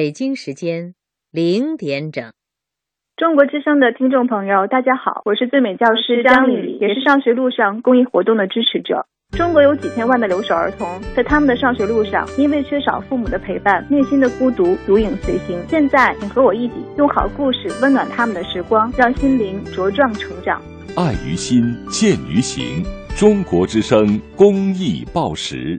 北京时间零点整。中国之声的听众朋友，大家好，我是最美教师张丽丽，也是上学路上公益活动的支持者。中国有几千万的留守儿童，在他们的上学路上，因为缺少父母的陪伴，内心的孤独如影随形。现在，请和我一起用好故事温暖他们的时光，让心灵茁壮成长。爱于心，见于行。中国之声公益报时。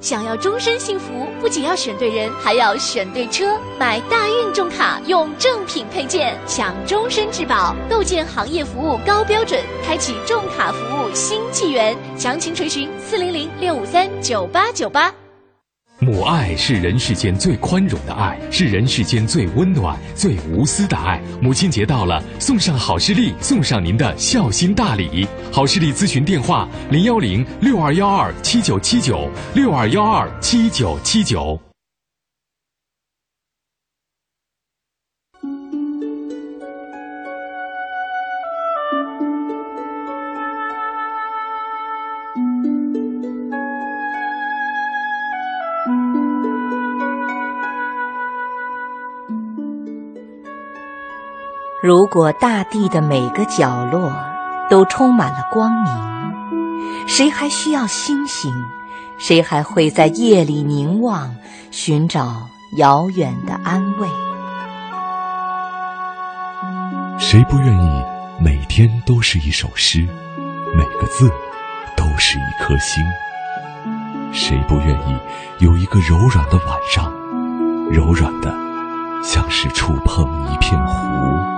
想要终身幸福，不仅要选对人，还要选对车。买大运重卡，用正品配件，享终身质保。构建行业服务高标准，开启重卡服务新纪元。详情垂询四零零六五三九八九八。母爱是人世间最宽容的爱，是人世间最温暖、最无私的爱。母亲节到了，送上好视力，送上您的孝心大礼。好视力咨询电话：零幺零六二幺二七九七九六二幺二七九七九。如果大地的每个角落都充满了光明，谁还需要星星？谁还会在夜里凝望，寻找遥远的安慰？谁不愿意每天都是一首诗，每个字都是一颗星？谁不愿意有一个柔软的晚上，柔软的像是触碰一片湖？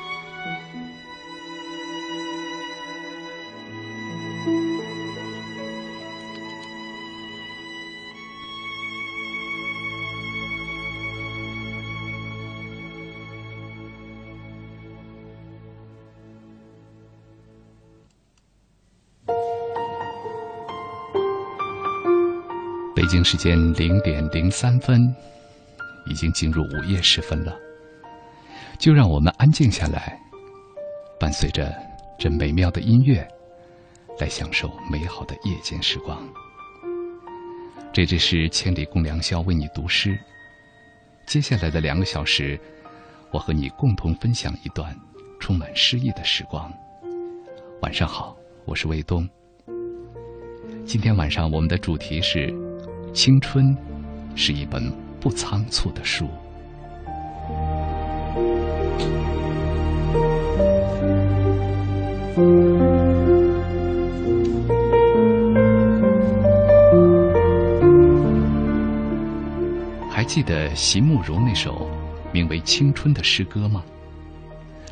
北京时间零点零三分，已经进入午夜时分了。就让我们安静下来，伴随着这美妙的音乐，来享受美好的夜间时光。这只是千里共良宵，为你读诗。接下来的两个小时，我和你共同分享一段充满诗意的时光。晚上好，我是卫东。今天晚上我们的主题是。青春是一本不仓促的书。还记得席慕容那首名为《青春》的诗歌吗？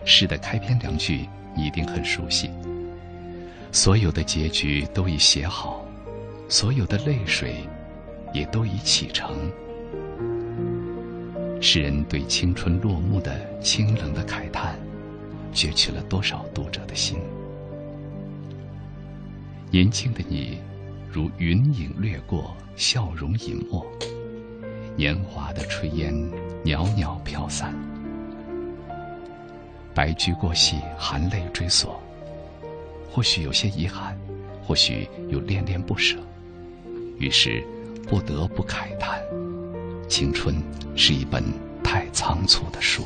诗的开篇两句你一定很熟悉。所有的结局都已写好，所有的泪水。也都已启程。诗人对青春落幕的清冷的慨叹，攫取了多少读者的心？年轻的你，如云影掠过，笑容隐没，年华的炊烟袅袅飘散。白驹过隙，含泪追索，或许有些遗憾，或许有恋恋不舍，于是。不得不慨叹青春是一本太仓促的书。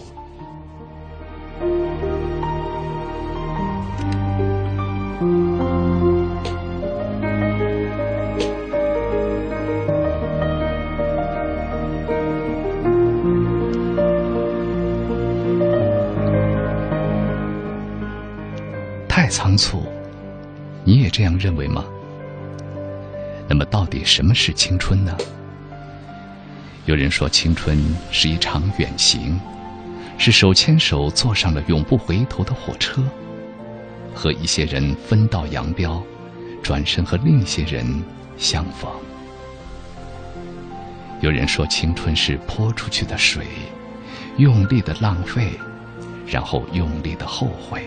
太仓促你也这样认为吗？那么，到底什么是青春呢？有人说，青春是一场远行，是手牵手坐上了永不回头的火车，和一些人分道扬镳，转身和另一些人相逢。有人说，青春是泼出去的水，用力的浪费，然后用力的后悔。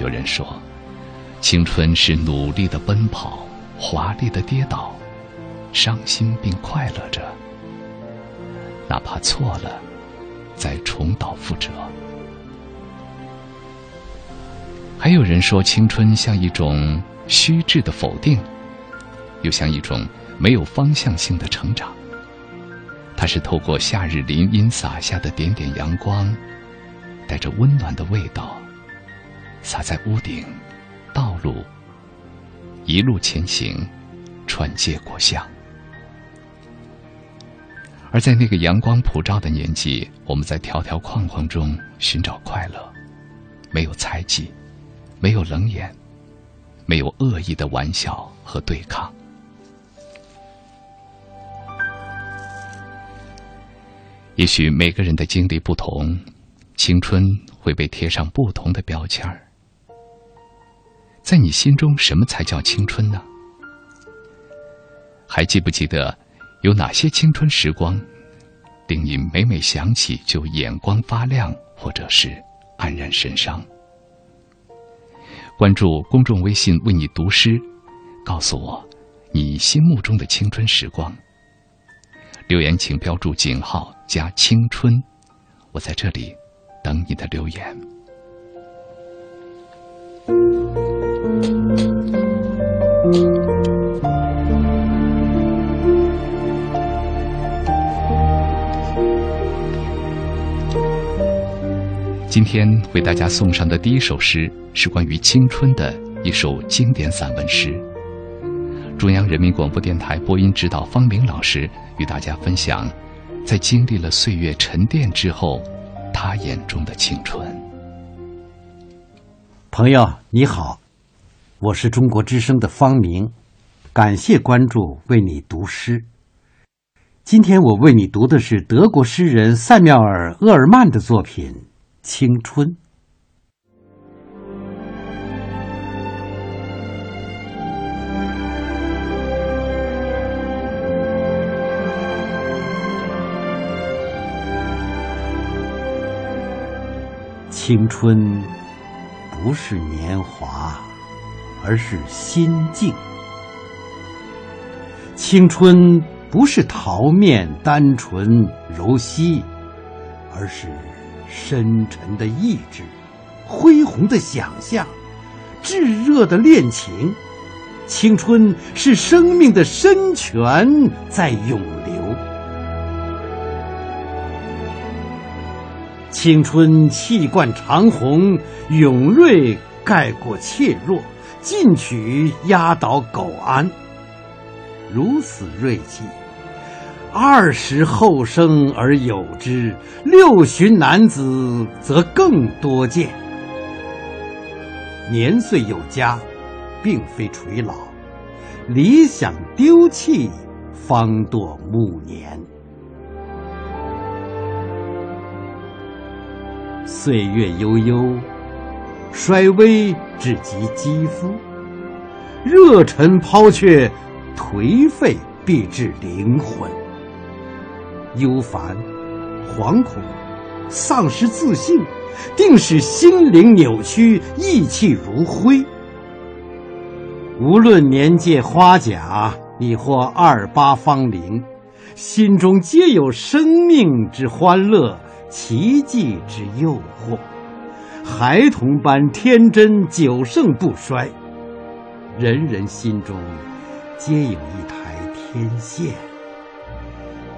有人说，青春是努力的奔跑。华丽的跌倒，伤心并快乐着，哪怕错了，再重蹈覆辙。还有人说，青春像一种虚掷的否定，又像一种没有方向性的成长。它是透过夏日林荫洒下的点点阳光，带着温暖的味道，洒在屋顶、道路。一路前行，穿街过巷。而在那个阳光普照的年纪，我们在条条框框中寻找快乐，没有猜忌，没有冷眼，没有恶意的玩笑和对抗。也许每个人的经历不同，青春会被贴上不同的标签儿。在你心中，什么才叫青春呢？还记不记得有哪些青春时光，令你每每想起就眼光发亮，或者是黯然神伤？关注公众微信“为你读诗”，告诉我你心目中的青春时光。留言请标注井号加“青春”，我在这里等你的留言。今天为大家送上的第一首诗是关于青春的一首经典散文诗。中央人民广播电台播音指导方明老师与大家分享，在经历了岁月沉淀之后，他眼中的青春。朋友你好，我是中国之声的方明，感谢关注，为你读诗。今天我为你读的是德国诗人塞缪尔·厄尔曼的作品。青春，青春不是年华，而是心境；青春不是桃面单纯柔细，而是。深沉的意志，恢宏的想象，炙热的恋情，青春是生命的深泉在涌流。青春气贯长虹，勇锐盖过怯弱，进取压倒苟安。如此锐气。二十后生而有之，六旬男子则更多见。年岁有加，并非垂老；理想丢弃，方堕暮年。岁月悠悠，衰微至及肌肤；热忱抛却，颓废必至灵魂。忧烦、惶恐、丧失自信，定使心灵扭曲，意气如灰。无论年届花甲，亦或二八芳龄，心中皆有生命之欢乐，奇迹之诱惑。孩童般天真，久盛不衰。人人心中，皆有一台天线。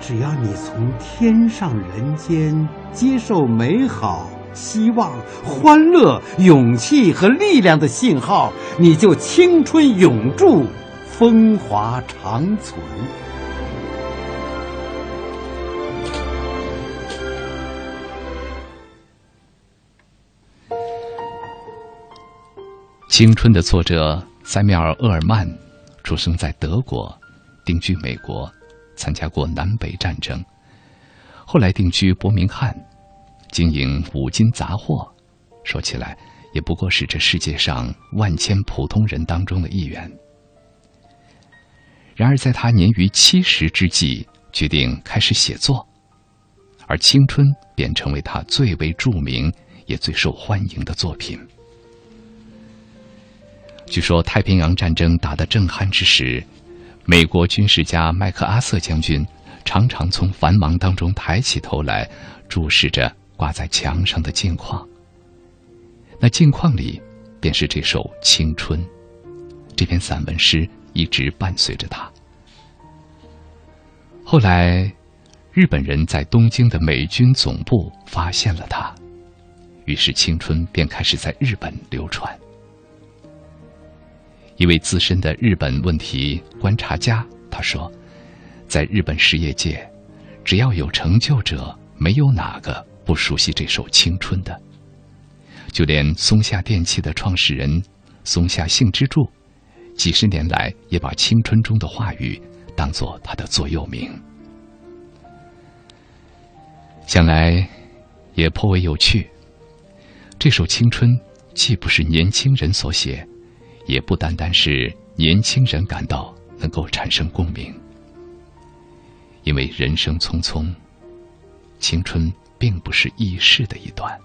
只要你从天上人间接受美好、希望、欢乐、勇气和力量的信号，你就青春永驻，风华长存。青春的作者塞缪尔·厄尔曼出生在德国，定居美国，参加过南北战争，后来定居伯明翰，经营五金杂货。说起来，也不过是这世界上万千普通人当中的一员。然而，在他年逾七十之际，决定开始写作，而青春便成为他最为著名也最受欢迎的作品。据说太平洋战争打得正酣之时，美国军事家麦克阿瑟将军常常从繁忙当中抬起头来，注视着挂在墙上的镜框。那镜框里，便是这首《青春》，这篇散文诗一直伴随着他。后来，日本人在东京的美军总部发现了他，于是《青春》便开始在日本流传。一位资深的日本问题观察家他说：“在日本实业界，只要有成就者，没有哪个不熟悉这首《青春》的。就连松下电器的创始人松下幸之助，几十年来也把《青春》中的话语当做他的座右铭。想来，也颇为有趣。这首《青春》既不是年轻人所写。”也不单单是年轻人感到能够产生共鸣，因为人生匆匆，青春并不是易逝的一段，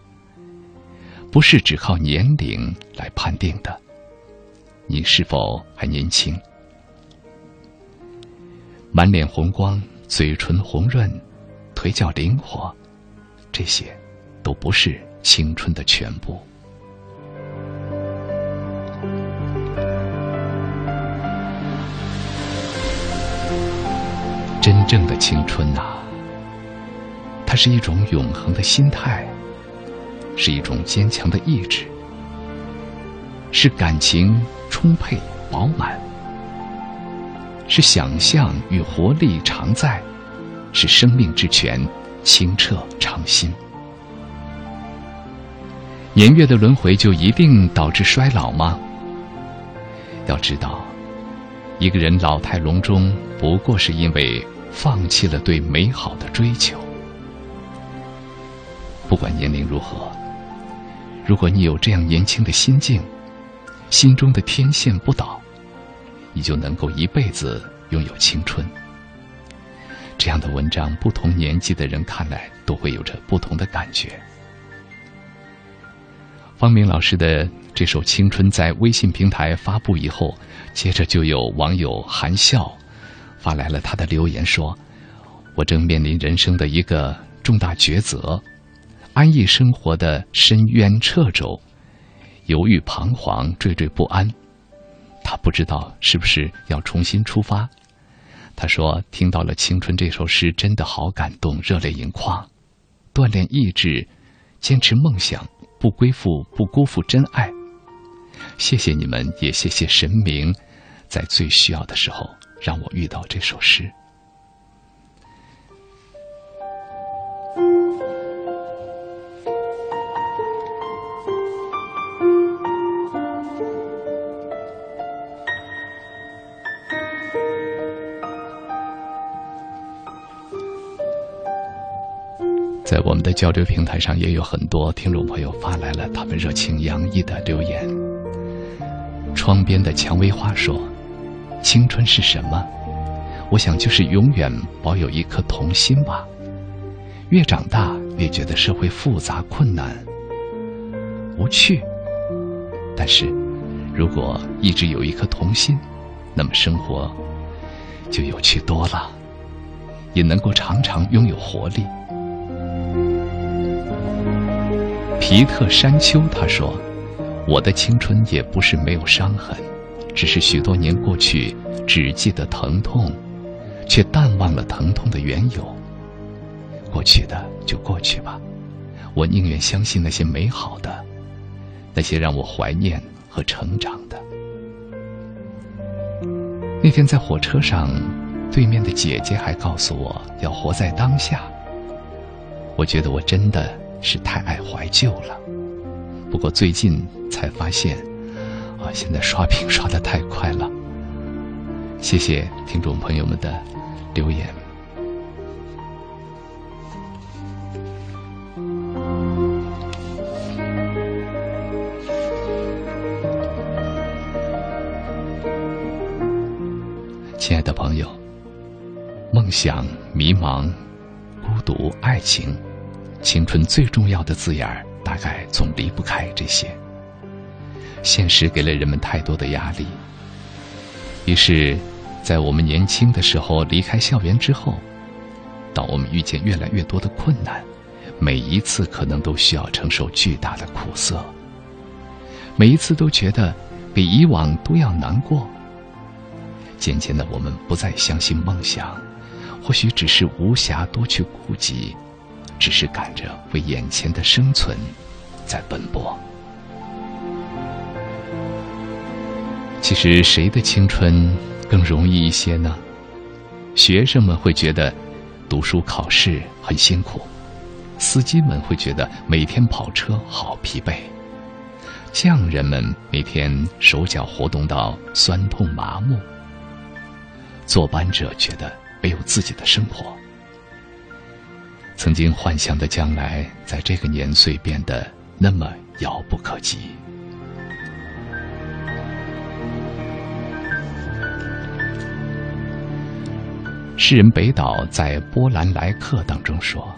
不是只靠年龄来判定的。你是否还年轻？满脸红光，嘴唇红润，腿脚灵活，这些都不是青春的全部。正的青春呐，它是一种永恒的心态，是一种坚强的意志，是感情充沛饱满，是想象与活力常在，是生命之泉清澈常新。年月的轮回就一定导致衰老吗？要知道，一个人老态龙钟，不过是因为。放弃了对美好的追求。不管年龄如何，如果你有这样年轻的心境，心中的天线不倒，你就能够一辈子拥有青春。这样的文章，不同年纪的人看来都会有着不同的感觉。方明老师的这首《青春》在微信平台发布以后，接着就有网友含笑。发来了他的留言说：“我正面临人生的一个重大抉择，安逸生活的深渊掣肘，犹豫彷徨，惴惴不安。他不知道是不是要重新出发。他说听到了《青春》这首诗，真的好感动，热泪盈眶。锻炼意志，坚持梦想，不归附，不辜负真爱。谢谢你们，也谢谢神明，在最需要的时候。”让我遇到这首诗。在我们的交流平台上，也有很多听众朋友发来了他们热情洋溢的留言。窗边的蔷薇花说。青春是什么？我想就是永远保有一颗童心吧。越长大越觉得社会复杂、困难、无趣。但是，如果一直有一颗童心，那么生活就有趣多了，也能够常常拥有活力。皮特山丘他说：“我的青春也不是没有伤痕。”只是许多年过去，只记得疼痛，却淡忘了疼痛的缘由。过去的就过去吧，我宁愿相信那些美好的，那些让我怀念和成长的。那天在火车上，对面的姐姐还告诉我要活在当下。我觉得我真的是太爱怀旧了。不过最近才发现。现在刷屏刷的太快了。谢谢听众朋友们的留言。亲爱的朋友，梦想、迷茫、孤独、爱情，青春最重要的字眼儿，大概总离不开这些。现实给了人们太多的压力，于是，在我们年轻的时候离开校园之后，当我们遇见越来越多的困难，每一次可能都需要承受巨大的苦涩，每一次都觉得比以往都要难过。渐渐的，我们不再相信梦想，或许只是无暇多去顾及，只是赶着为眼前的生存在奔波。其实，谁的青春更容易一些呢？学生们会觉得读书考试很辛苦，司机们会觉得每天跑车好疲惫，匠人们每天手脚活动到酸痛麻木。坐班者觉得没有自己的生活，曾经幻想的将来，在这个年岁变得那么遥不可及。诗人北岛在《波兰来客》当中说：“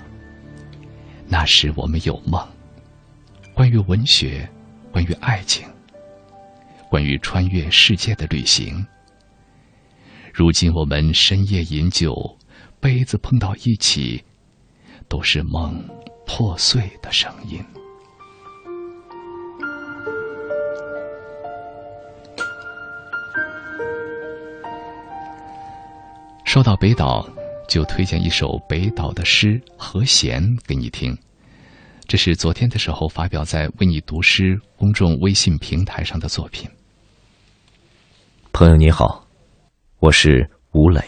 那时我们有梦，关于文学，关于爱情，关于穿越世界的旅行。”如今我们深夜饮酒，杯子碰到一起，都是梦破碎的声音。说到北岛，就推荐一首北岛的诗《和弦》给你听。这是昨天的时候发表在“为你读诗”公众微信平台上的作品。朋友你好。我是吴磊，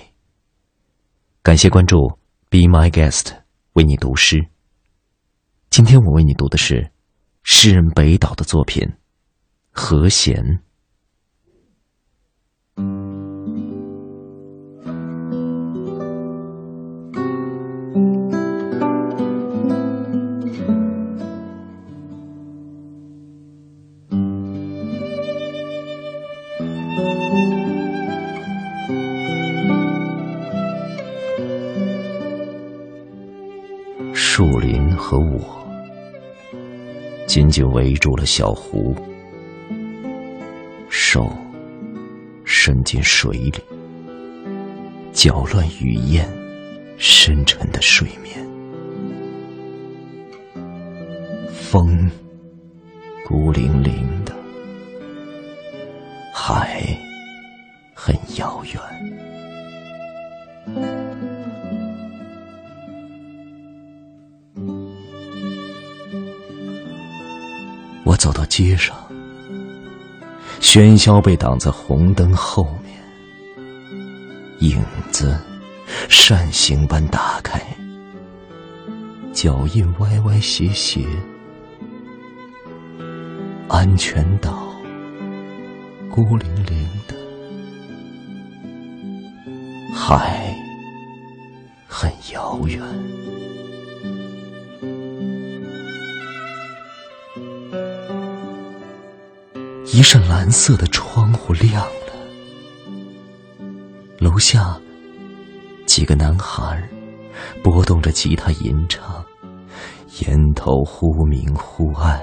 感谢关注，Be My Guest，为你读诗。今天我为你读的是诗人北岛的作品《和弦》。紧紧围住了小湖，手伸进水里，搅乱雨燕深沉的睡眠。风孤零零的，海很遥远。走到街上，喧嚣被挡在红灯后面，影子扇形般打开，脚印歪歪斜斜，安全岛孤零零的，海很遥远。扇蓝色的窗户亮了，楼下几个男孩拨动着吉他吟唱，烟头忽明忽暗，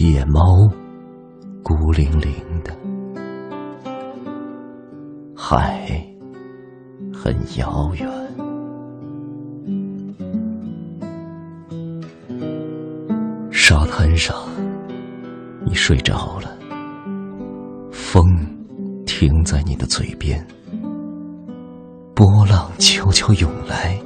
野猫孤零零的，海很遥远，沙滩上。睡着了，风停在你的嘴边，波浪悄悄涌来，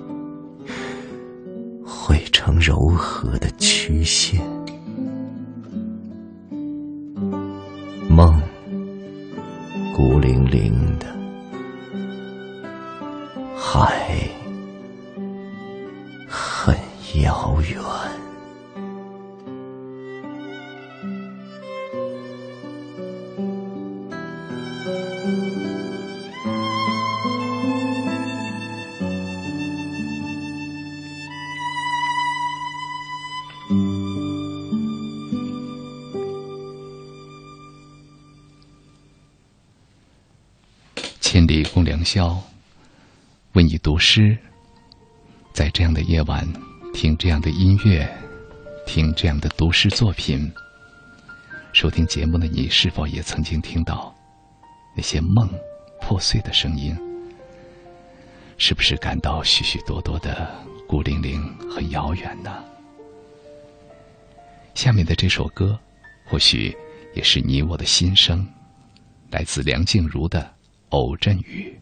宵，为你读诗。在这样的夜晚，听这样的音乐，听这样的读诗作品。收听节目的你，是否也曾经听到那些梦破碎的声音？是不是感到许许多多的孤零零、很遥远呢？下面的这首歌，或许也是你我的心声，来自梁静茹的《偶阵雨》。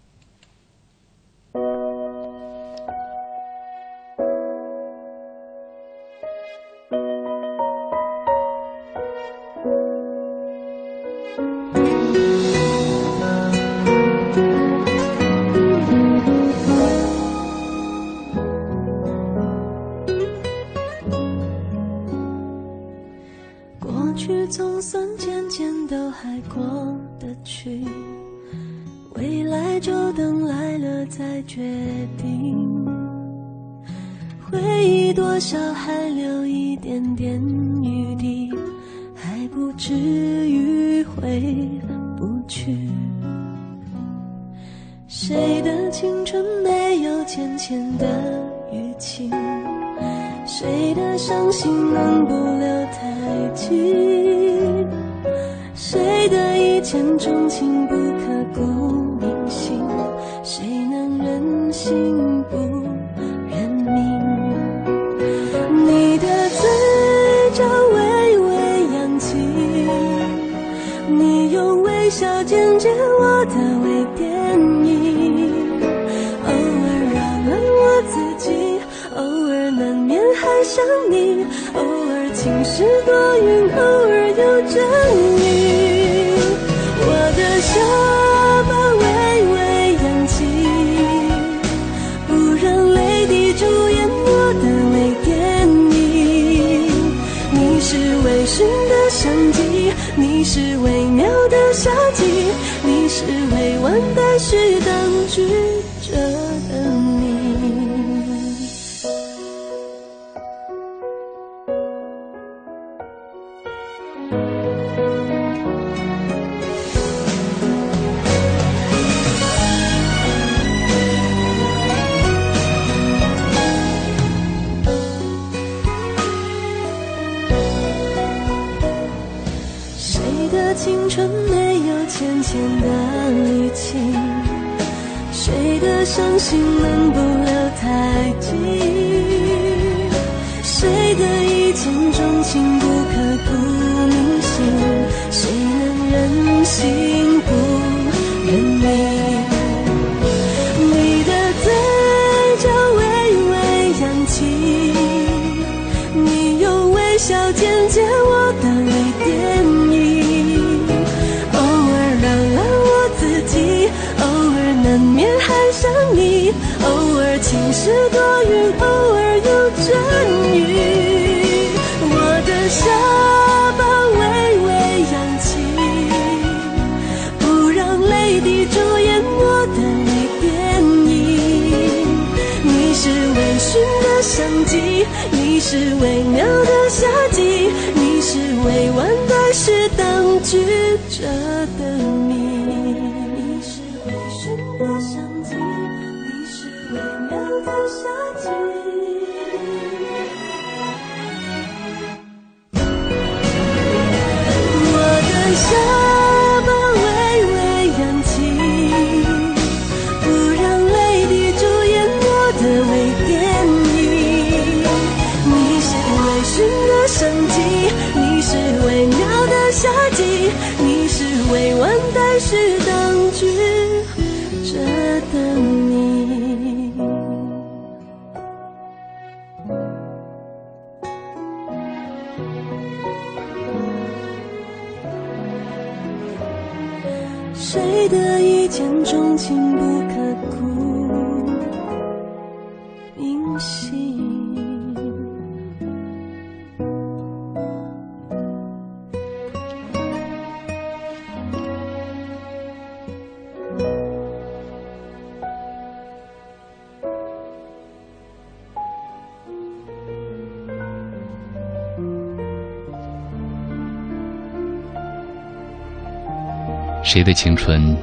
谁的青春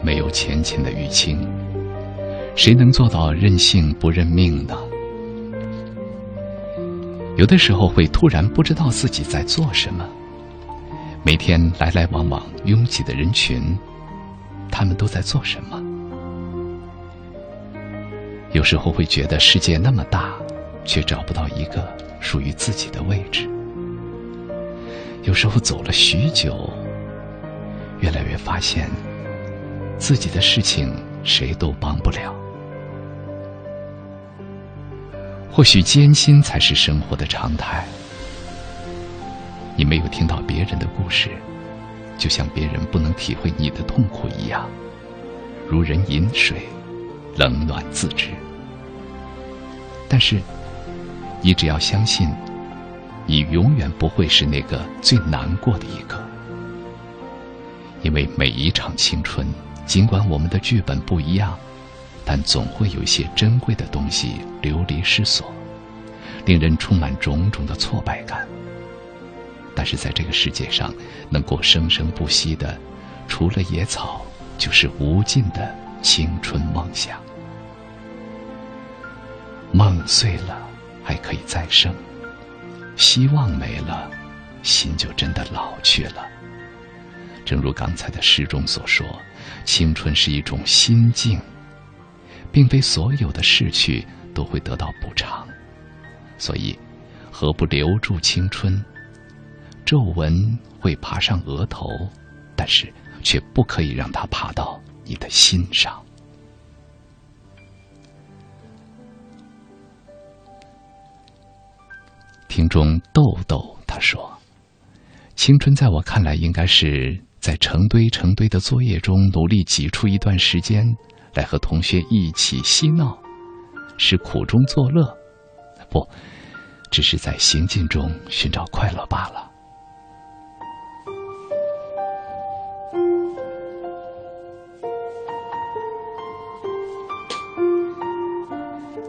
没有浅浅的淤青。谁能做到任性不认命呢？有的时候会突然不知道自己在做什么。每天来来往往拥挤的人群，他们都在做什么？有时候会觉得世界那么大，却找不到一个属于自己的位置。有时候走了许久，越来越发现自己的事情谁都帮不了。或许艰辛才是生活的常态。你没有听到别人的故事，就像别人不能体会你的痛苦一样，如人饮水，冷暖自知。但是，你只要相信，你永远不会是那个最难过的一个，因为每一场青春，尽管我们的剧本不一样。但总会有一些珍贵的东西流离失所，令人充满种种的挫败感。但是在这个世界上，能够生生不息的，除了野草，就是无尽的青春梦想。梦碎了，还可以再生；希望没了，心就真的老去了。正如刚才的诗中所说，青春是一种心境。并非所有的逝去都会得到补偿，所以何不留住青春？皱纹会爬上额头，但是却不可以让它爬到你的心上。听众豆豆他说：“青春在我看来，应该是在成堆成堆的作业中努力挤出一段时间。”来和同学一起嬉闹，是苦中作乐，不，只是在行进中寻找快乐罢了。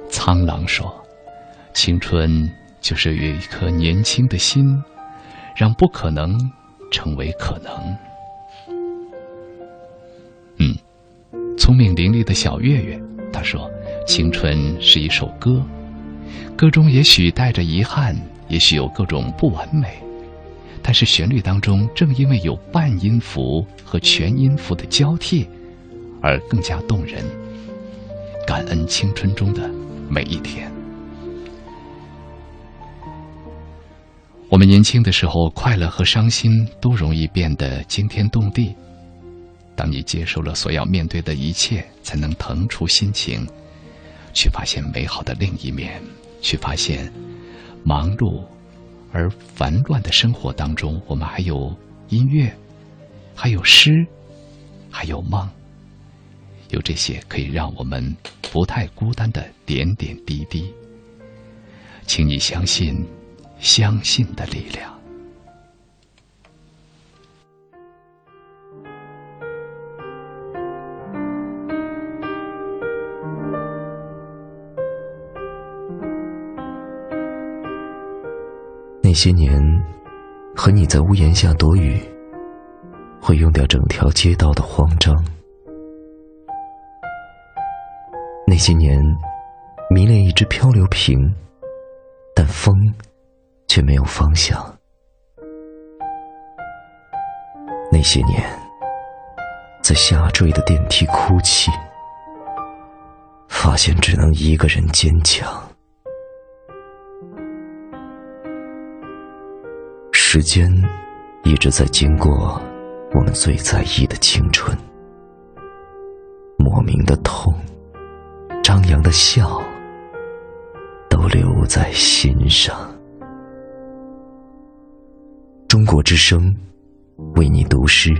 苍狼说：“青春就是有一颗年轻的心，让不可能成为可能。”聪明伶俐的小月月，他说：“青春是一首歌，歌中也许带着遗憾，也许有各种不完美，但是旋律当中正因为有半音符和全音符的交替，而更加动人。感恩青春中的每一天。我们年轻的时候，快乐和伤心都容易变得惊天动地。”当你接受了所要面对的一切，才能腾出心情，去发现美好的另一面，去发现忙碌而烦乱的生活当中，我们还有音乐，还有诗，还有梦，有这些可以让我们不太孤单的点点滴滴。请你相信，相信的力量。那些年，和你在屋檐下躲雨，会用掉整条街道的慌张。那些年，迷恋一只漂流瓶，但风却没有方向。那些年，在下坠的电梯哭泣，发现只能一个人坚强。时间一直在经过我们最在意的青春，莫名的痛，张扬的笑，都留在心上。中国之声为你读诗。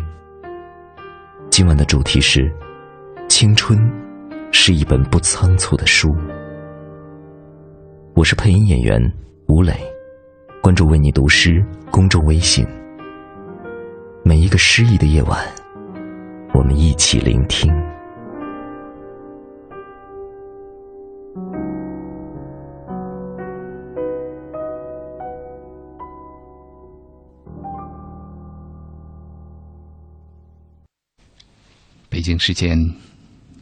今晚的主题是：青春是一本不仓促的书。我是配音演员吴磊。关注“为你读诗”公众微信。每一个诗意的夜晚，我们一起聆听。北京时间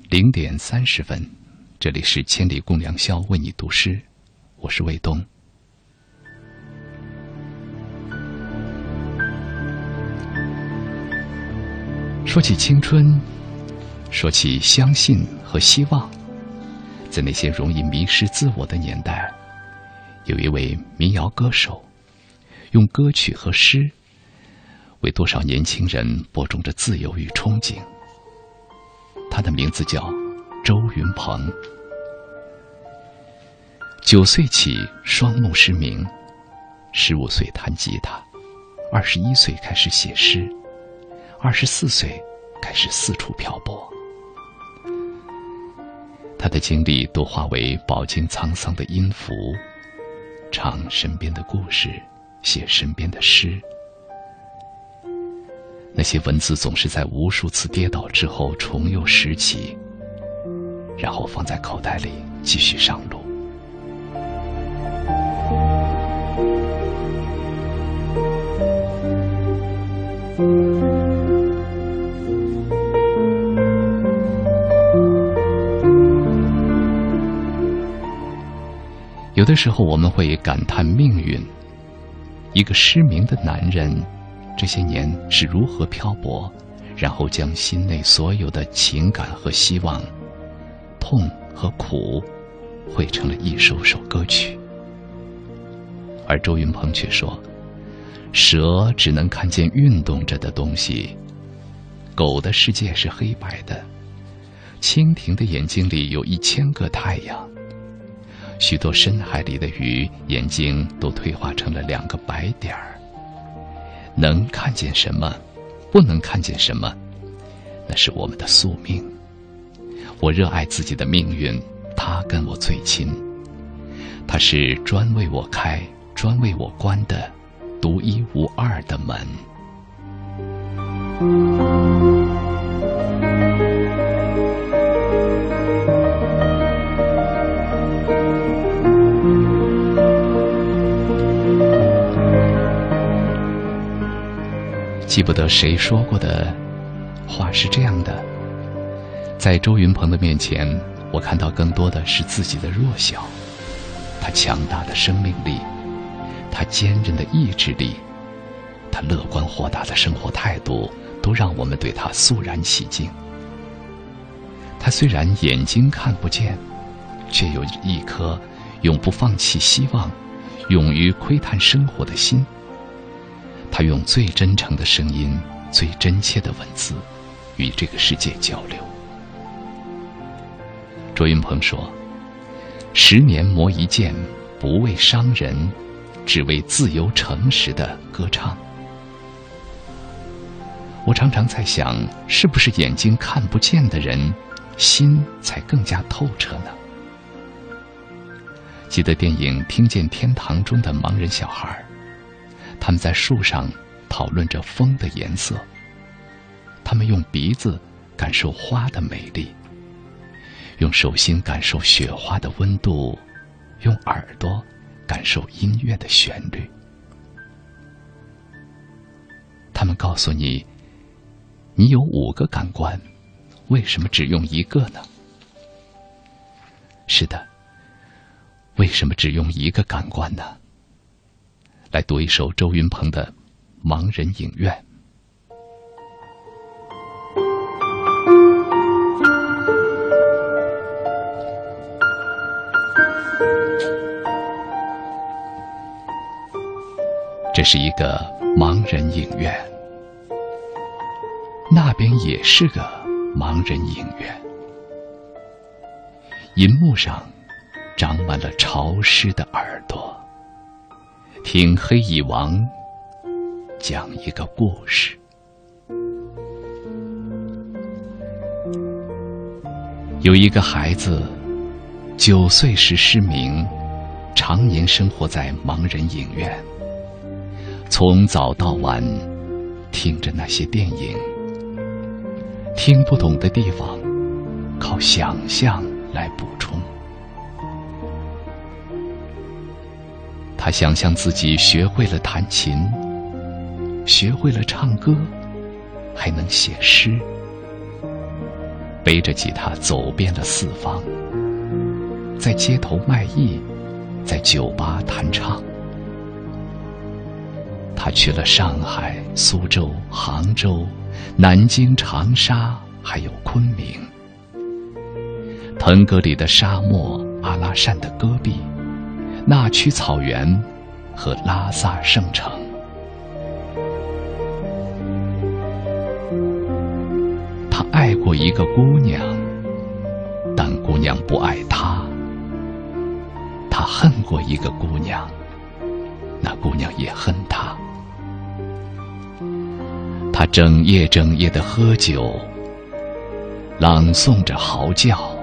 零点三十分，这里是千里共良宵为你读诗，我是卫东。说起青春，说起相信和希望，在那些容易迷失自我的年代，有一位民谣歌手，用歌曲和诗，为多少年轻人播种着自由与憧憬。他的名字叫周云鹏。九岁起双目失明，十五岁弹吉他，二十一岁开始写诗，二十四岁开始四处漂泊。他的经历都化为饱经沧桑的音符，唱身边的故事，写身边的诗。那些文字总是在无数次跌倒之后重又拾起，然后放在口袋里继续上路。有的时候，我们会感叹命运，一个失明的男人。这些年是如何漂泊，然后将心内所有的情感和希望、痛和苦，汇成了一首首歌曲。而周云鹏却说：“蛇只能看见运动着的东西，狗的世界是黑白的，蜻蜓的眼睛里有一千个太阳，许多深海里的鱼眼睛都退化成了两个白点儿。”能看见什么，不能看见什么，那是我们的宿命。我热爱自己的命运，它跟我最亲。它是专为我开、专为我关的独一无二的门。记不得谁说过的话是这样的：在周云鹏的面前，我看到更多的是自己的弱小。他强大的生命力，他坚韧的意志力，他乐观豁达的生活态度，都让我们对他肃然起敬。他虽然眼睛看不见，却有一颗永不放弃希望、勇于窥探生活的心。他用最真诚的声音、最真切的文字，与这个世界交流。卓云鹏说：“十年磨一剑，不为伤人，只为自由诚实的歌唱。”我常常在想，是不是眼睛看不见的人，心才更加透彻呢？记得电影《听见天堂》中的盲人小孩他们在树上讨论着风的颜色。他们用鼻子感受花的美丽，用手心感受雪花的温度，用耳朵感受音乐的旋律。他们告诉你，你有五个感官，为什么只用一个呢？是的，为什么只用一个感官呢？来读一首周云鹏的《盲人影院》。这是一个盲人影院，那边也是个盲人影院，银幕上长满了潮湿的耳朵。听黑蚁王讲一个故事。有一个孩子，九岁时失明，常年生活在盲人影院，从早到晚听着那些电影，听不懂的地方，靠想象来补充。他想象自己学会了弹琴，学会了唱歌，还能写诗。背着吉他走遍了四方，在街头卖艺，在酒吧弹唱。他去了上海、苏州、杭州、南京、长沙，还有昆明。腾格里的沙漠、阿拉善的戈壁、那曲草原和拉萨圣城。他爱过一个姑娘，但姑娘不爱他。他恨过一个姑娘，那姑娘也恨他。他整夜整夜的喝酒，朗诵着嚎叫。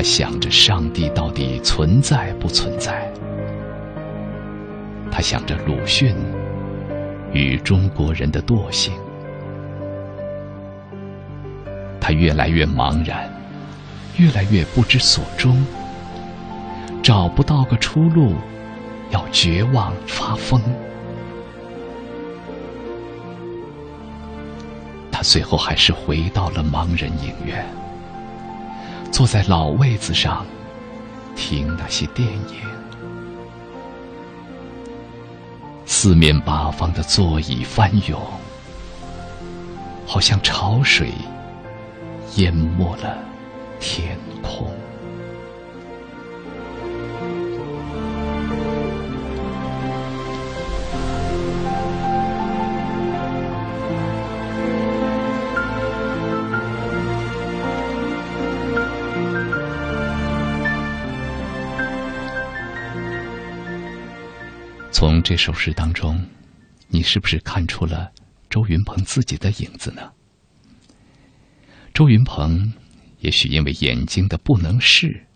他想着上帝到底存在不存在？他想着鲁迅与中国人的惰性。他越来越茫然，越来越不知所终，找不到个出路，要绝望发疯。他最后还是回到了盲人影院，坐在老位子上，听那些电影。四面八方的座椅翻涌，好像潮水淹没了天空。从这首诗当中，你是不是看出了周云鹏自己的影子呢？周云鹏也许因为眼睛的不能视，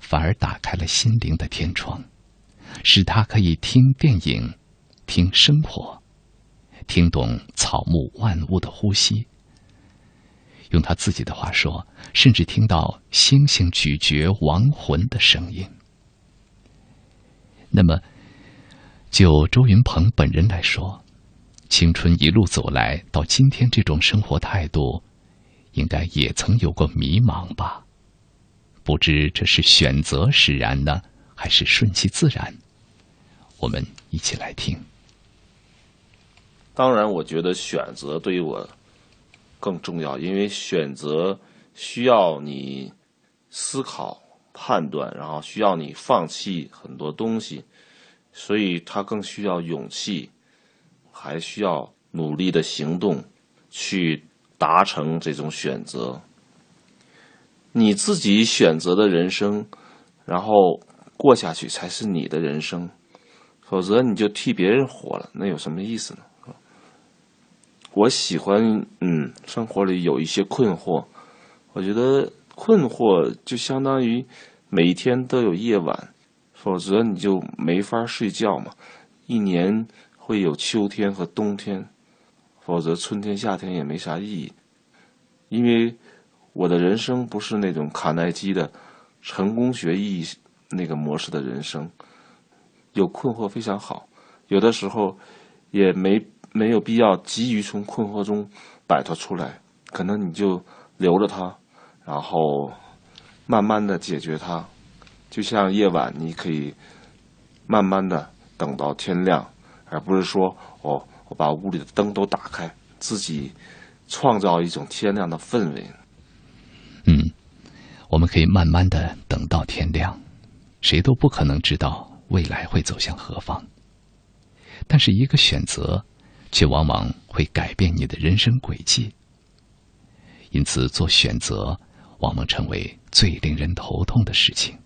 反而打开了心灵的天窗，使他可以听电影、听生活、听懂草木万物的呼吸。用他自己的话说，甚至听到星星咀嚼亡魂的声音。那么。就周云鹏本人来说，青春一路走来到今天这种生活态度，应该也曾有过迷茫吧？不知这是选择使然呢，还是顺其自然？我们一起来听。当然，我觉得选择对于我更重要，因为选择需要你思考、判断，然后需要你放弃很多东西。所以，他更需要勇气，还需要努力的行动，去达成这种选择。你自己选择的人生，然后过下去才是你的人生，否则你就替别人活了，那有什么意思呢？我喜欢，嗯，生活里有一些困惑，我觉得困惑就相当于每一天都有夜晚。否则你就没法睡觉嘛。一年会有秋天和冬天，否则春天、夏天也没啥意义。因为我的人生不是那种卡耐基的成功学意义那个模式的人生。有困惑非常好，有的时候也没没有必要急于从困惑中摆脱出来，可能你就留着它，然后慢慢的解决它。就像夜晚，你可以慢慢的等到天亮，而不是说哦，我把屋里的灯都打开，自己创造一种天亮的氛围。嗯，我们可以慢慢的等到天亮，谁都不可能知道未来会走向何方。但是一个选择，却往往会改变你的人生轨迹。因此，做选择往往成为最令人头痛的事情。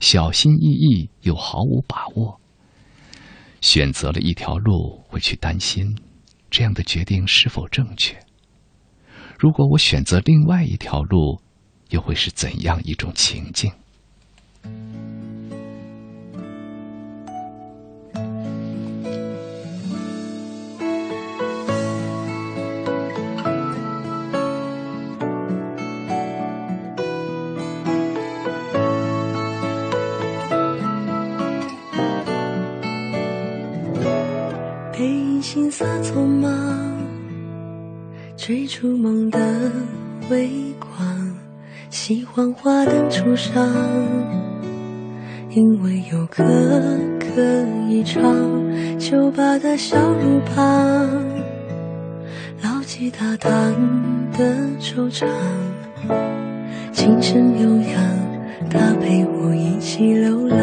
小心翼翼又毫无把握，选择了一条路，会去担心这样的决定是否正确。如果我选择另外一条路，又会是怎样一种情境？追逐梦的微光，喜欢花灯初上，因为有歌可以唱，酒吧的小路旁，老吉他弹的惆怅，琴声悠扬，他陪我一起流浪，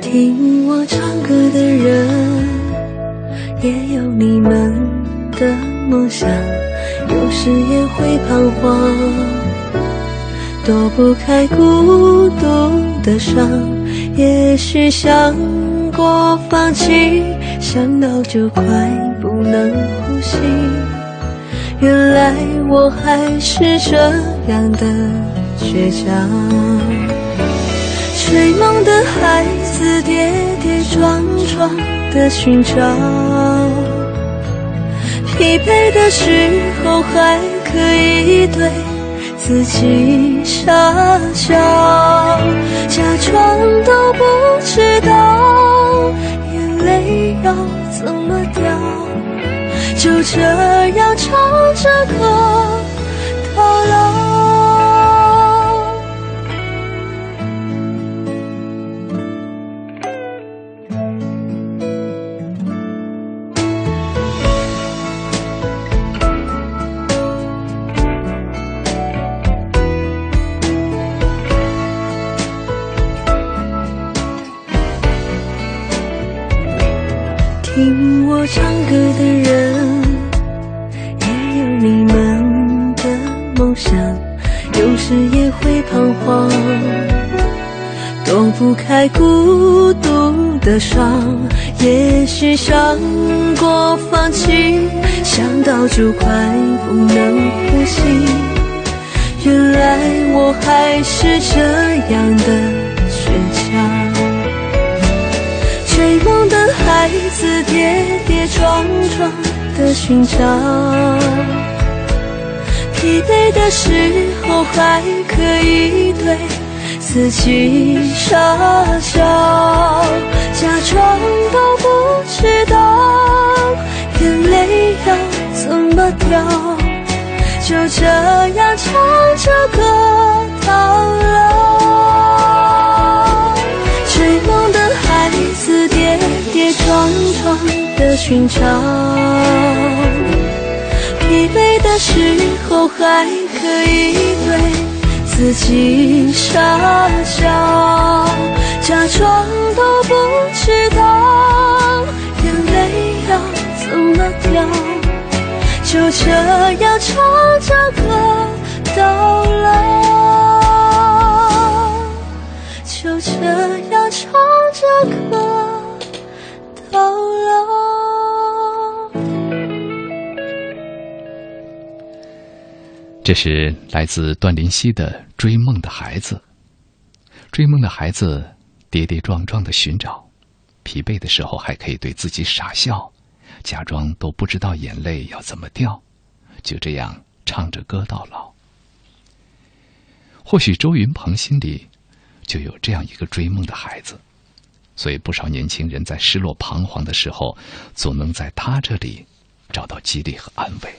听我唱歌的人。也有你们的梦想，有时也会彷徨，躲不开孤独的伤。也许想过放弃，想到就快不能呼吸。原来我还是这样的倔强，追梦的孩子跌跌撞撞。的寻找，疲惫的时候还可以对自己傻笑，假装都不知道眼泪要怎么掉，就这样唱着歌到老。不开孤独的伤。也许想过放弃，想到就快不能呼吸。原来我还是这样的倔强。追梦的孩子跌跌撞撞的寻找，疲惫的时候还可以对自己傻笑，假装都不知道眼泪要怎么掉，就这样唱着歌到老。追梦的孩子跌撞撞的寻找，疲惫的时候还可以对自己傻笑，假装都不知道眼泪要怎么掉，就这样唱着歌到老，就这样唱着歌。到老。这是来自段林希的《追梦的孩子》。追梦的孩子跌跌撞撞的寻找，疲惫的时候还可以对自己傻笑，假装都不知道眼泪要怎么掉，就这样唱着歌到老。或许周云鹏心里就有这样一个追梦的孩子。所以，不少年轻人在失落、彷徨的时候，总能在他这里找到激励和安慰。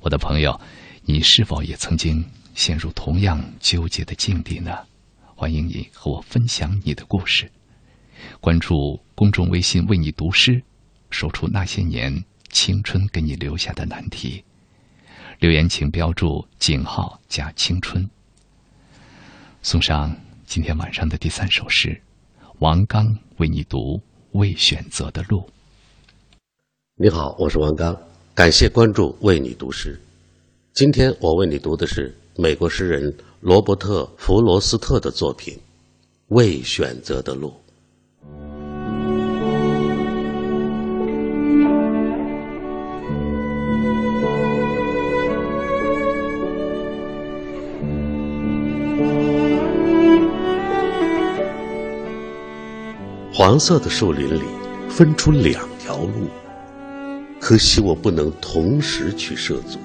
我的朋友，你是否也曾经陷入同样纠结的境地呢？欢迎你和我分享你的故事。关注公众微信“为你读诗”，说出那些年青春给你留下的难题。留言请标注井号加青春。送上今天晚上的第三首诗。王刚为你读《未选择的路》。你好，我是王刚，感谢关注《为你读诗》。今天我为你读的是美国诗人罗伯特·弗罗斯特的作品《未选择的路》。黄色的树林里分出两条路，可惜我不能同时去涉足。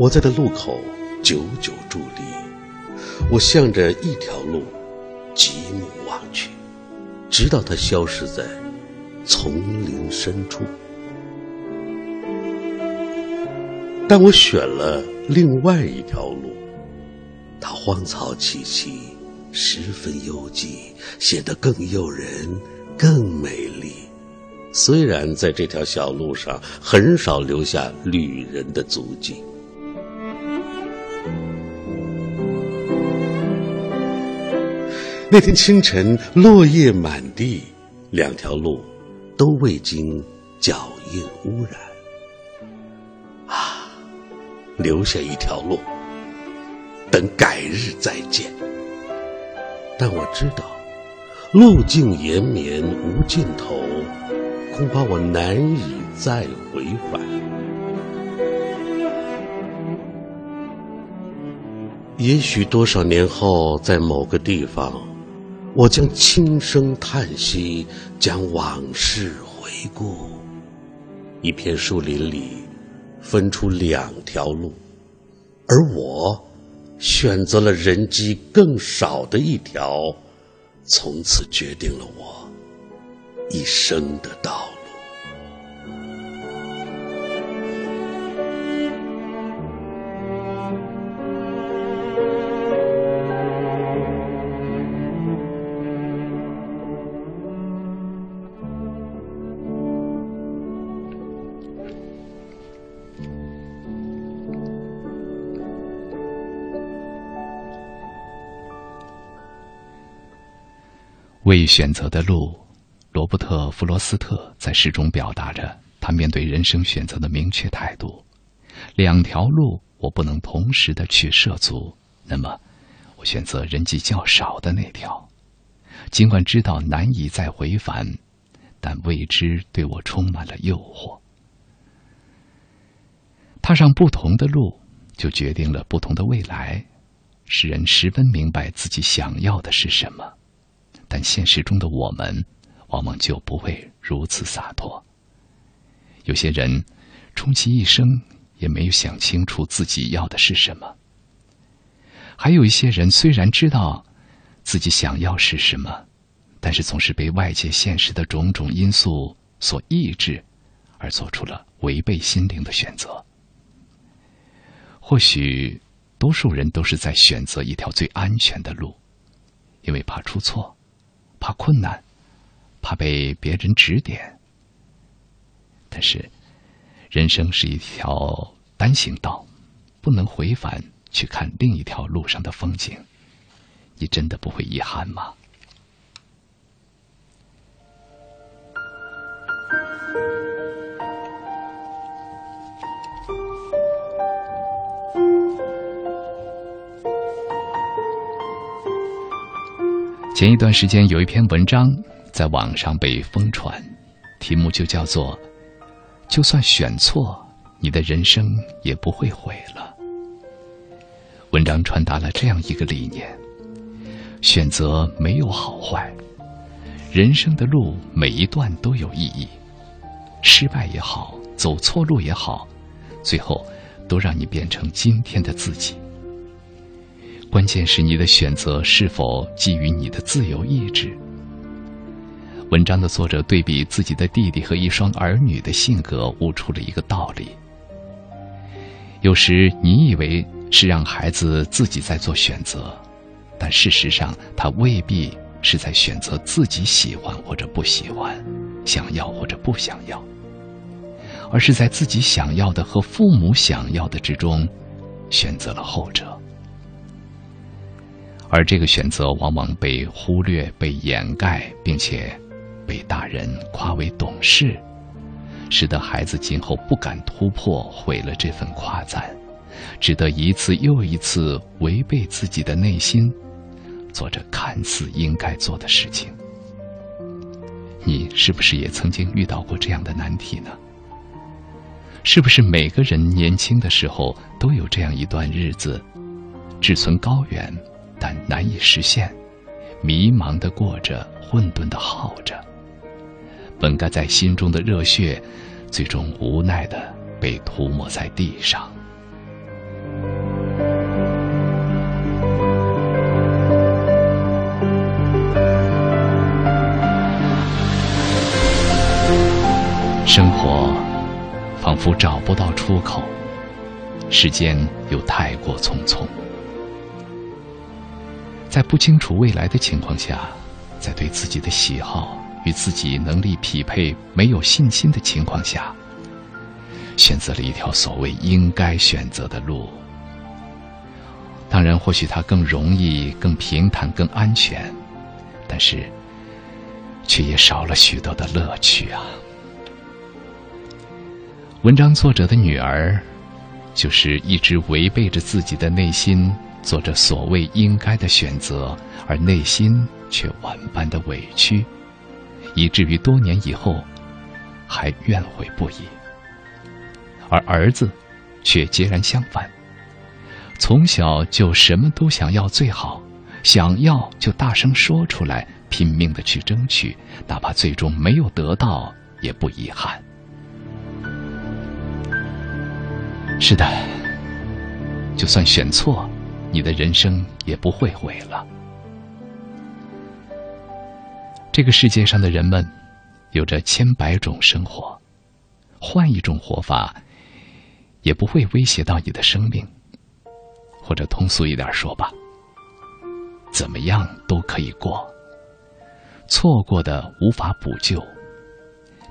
我在的路口久久伫立，我向着一条路极目望去，直到它消失在丛林深处。但我选了另外一条路，它荒草萋萋，十分幽寂，显得更诱人，更美丽。虽然在这条小路上很少留下旅人的足迹。那天清晨，落叶满地，两条路都未经脚印污染。啊，留下一条路，等改日再见。但我知道，路径延绵无尽头，恐怕我难以再回返。也许多少年后，在某个地方。我将轻声叹息，将往事回顾。一片树林里，分出两条路，而我选择了人迹更少的一条，从此决定了我一生的道未选择的路，罗伯特·弗罗斯特在诗中表达着他面对人生选择的明确态度：两条路我不能同时的去涉足，那么我选择人迹较少的那条。尽管知道难以再回返，但未知对我充满了诱惑。踏上不同的路，就决定了不同的未来。使人十分明白自己想要的是什么。但现实中的我们，往往就不会如此洒脱。有些人，终其一生也没有想清楚自己要的是什么；还有一些人，虽然知道自己想要是什么，但是总是被外界现实的种种因素所抑制，而做出了违背心灵的选择。或许，多数人都是在选择一条最安全的路，因为怕出错。怕困难，怕被别人指点。但是，人生是一条单行道，不能回返去看另一条路上的风景。你真的不会遗憾吗？前一段时间有一篇文章在网上被疯传，题目就叫做“就算选错，你的人生也不会毁了”。文章传达了这样一个理念：选择没有好坏，人生的路每一段都有意义，失败也好，走错路也好，最后都让你变成今天的自己。关键是你的选择是否基于你的自由意志。文章的作者对比自己的弟弟和一双儿女的性格，悟出了一个道理：有时你以为是让孩子自己在做选择，但事实上他未必是在选择自己喜欢或者不喜欢、想要或者不想要，而是在自己想要的和父母想要的之中，选择了后者。而这个选择往往被忽略、被掩盖，并且被大人夸为懂事，使得孩子今后不敢突破，毁了这份夸赞，只得一次又一次违背自己的内心，做着看似应该做的事情。你是不是也曾经遇到过这样的难题呢？是不是每个人年轻的时候都有这样一段日子，志存高远？但难以实现，迷茫的过着，混沌的耗着。本该在心中的热血，最终无奈的被涂抹在地上。生活仿佛找不到出口，时间又太过匆匆。在不清楚未来的情况下，在对自己的喜好与自己能力匹配没有信心的情况下，选择了一条所谓应该选择的路。当然，或许它更容易、更平坦、更安全，但是却也少了许多的乐趣啊。文章作者的女儿，就是一直违背着自己的内心。做着所谓应该的选择，而内心却万般的委屈，以至于多年以后还怨悔不已。而儿子却截然相反，从小就什么都想要最好，想要就大声说出来，拼命的去争取，哪怕最终没有得到也不遗憾。是的，就算选错。你的人生也不会毁了。这个世界上的人们，有着千百种生活，换一种活法，也不会威胁到你的生命。或者通俗一点说吧，怎么样都可以过。错过的无法补救，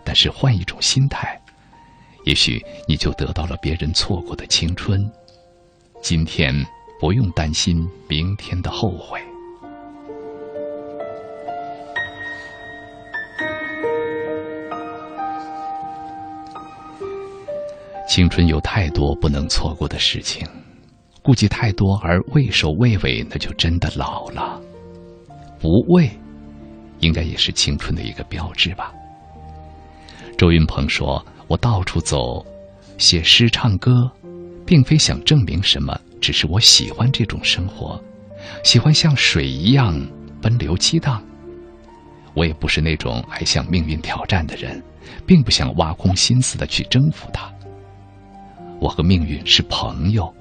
但是换一种心态，也许你就得到了别人错过的青春。今天。不用担心明天的后悔。青春有太多不能错过的事情，顾忌太多而畏首畏尾，那就真的老了。不畏，应该也是青春的一个标志吧。周云鹏说：“我到处走，写诗唱歌，并非想证明什么。”只是我喜欢这种生活，喜欢像水一样奔流激荡。我也不是那种爱向命运挑战的人，并不想挖空心思的去征服它。我和命运是朋友，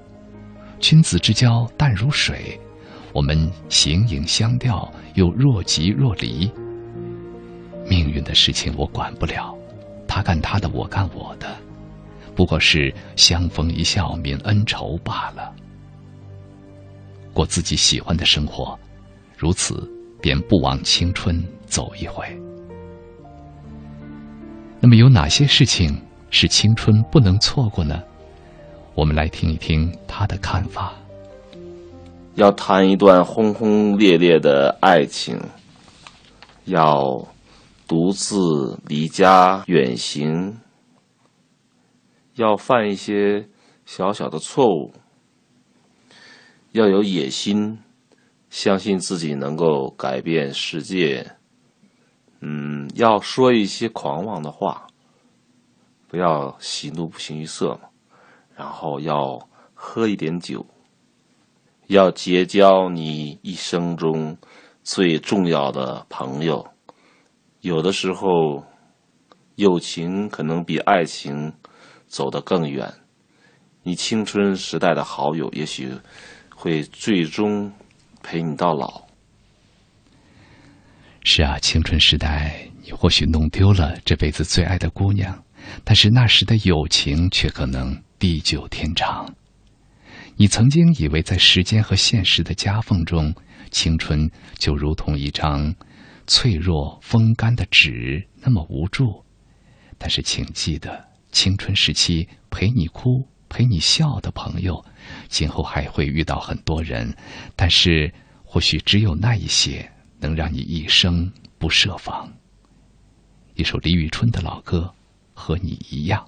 君子之交淡如水，我们形影相吊，又若即若离。命运的事情我管不了，他干他的，我干我的，不过是相逢一笑泯恩仇罢了。过自己喜欢的生活，如此便不枉青春走一回。那么有哪些事情是青春不能错过呢？我们来听一听他的看法。要谈一段轰轰烈烈的爱情，要独自离家远行，要犯一些小小的错误。要有野心，相信自己能够改变世界。嗯，要说一些狂妄的话，不要喜怒不形于色嘛。然后要喝一点酒，要结交你一生中最重要的朋友。有的时候，友情可能比爱情走得更远。你青春时代的好友，也许。会最终陪你到老。是啊，青春时代，你或许弄丢了这辈子最爱的姑娘，但是那时的友情却可能地久天长。你曾经以为在时间和现实的夹缝中，青春就如同一张脆弱风干的纸，那么无助。但是，请记得，青春时期陪你哭。陪你笑的朋友，今后还会遇到很多人，但是或许只有那一些能让你一生不设防。一首李宇春的老歌，和你一样。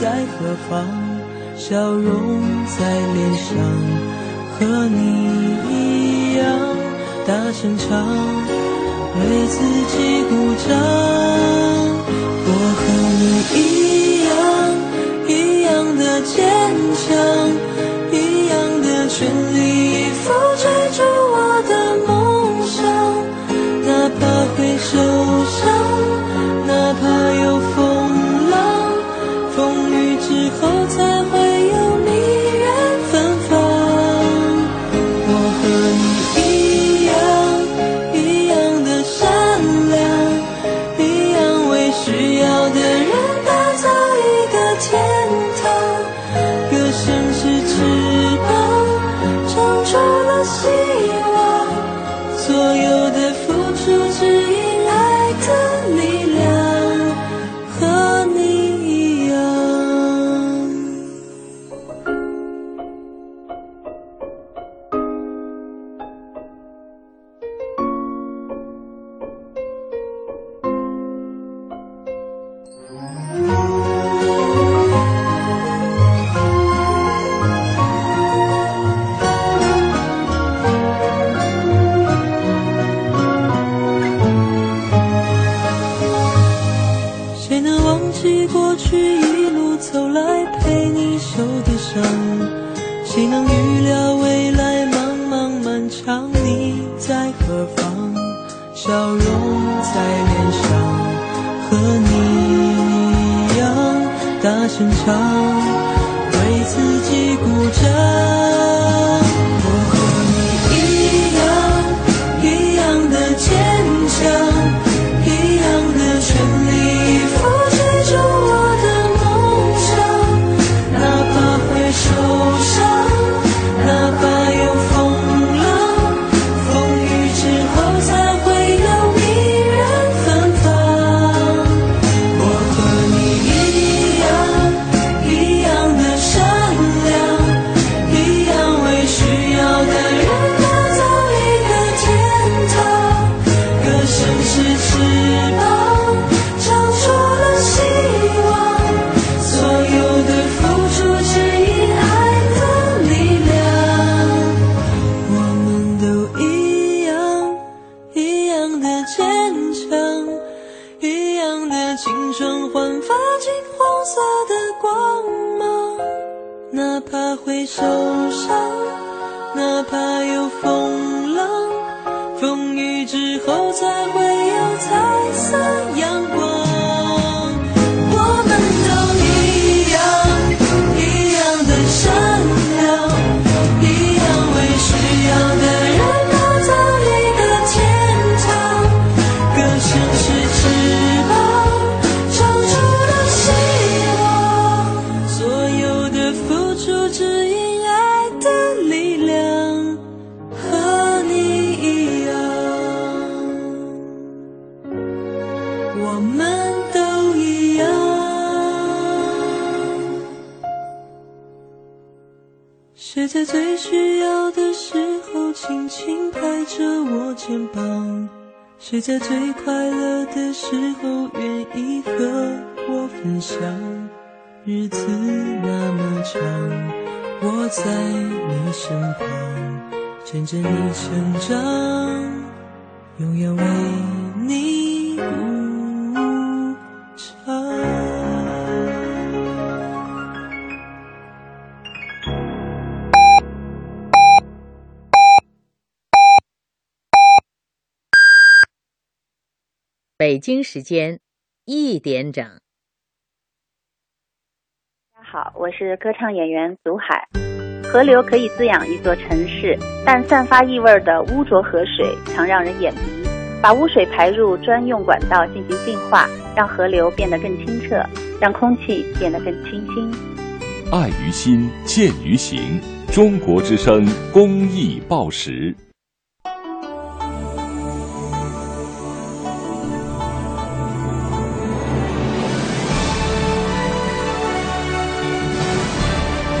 在何方？笑容在脸上，和你一样大声唱，为自己鼓掌。我和你一样，一样的坚强，一样的全力以赴追逐我的梦想，哪怕会受我在你身旁，见证你成长，永远为你鼓掌。北京时间一点整。好，我是歌唱演员祖海。河流可以滋养一座城市，但散发异味的污浊河水常让人眼鼻。把污水排入专用管道进行净化，让河流变得更清澈，让空气变得更清新。爱于心，见于行。中国之声公益报时。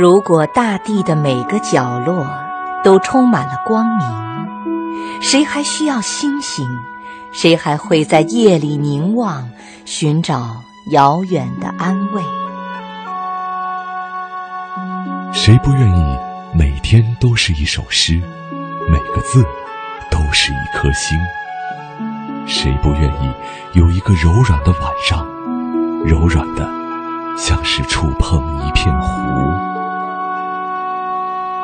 如果大地的每个角落都充满了光明，谁还需要星星？谁还会在夜里凝望，寻找遥远的安慰？谁不愿意每天都是一首诗，每个字都是一颗星？谁不愿意有一个柔软的晚上，柔软的像是触碰一片湖？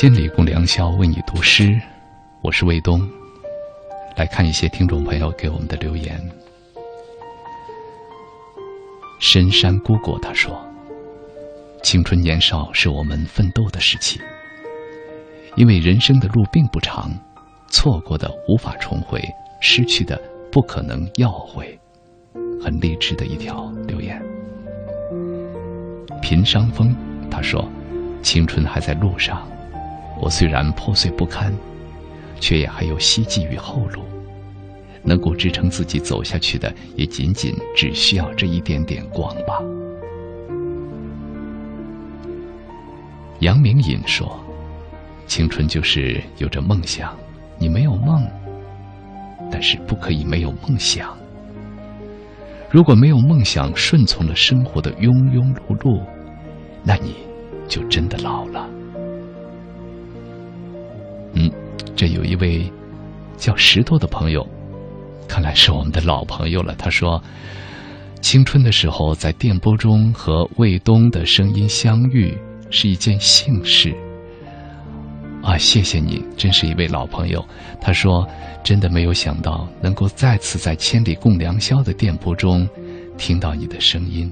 千里共良宵，为你读诗。我是卫东，来看一些听众朋友给我们的留言。深山姑果他说：“青春年少是我们奋斗的时期，因为人生的路并不长，错过的无法重回，失去的不可能要回。”很励志的一条留言。贫伤风他说：“青春还在路上。”我虽然破碎不堪，却也还有希冀与后路。能够支撑自己走下去的，也仅仅只需要这一点点光吧。杨明隐说：“青春就是有着梦想，你没有梦，但是不可以没有梦想。如果没有梦想，顺从了生活的庸庸碌碌，那你就真的老了。”嗯，这有一位叫石头的朋友，看来是我们的老朋友了。他说：“青春的时候在电波中和卫东的声音相遇是一件幸事。”啊，谢谢你，真是一位老朋友。他说：“真的没有想到能够再次在千里共良宵的电波中听到你的声音。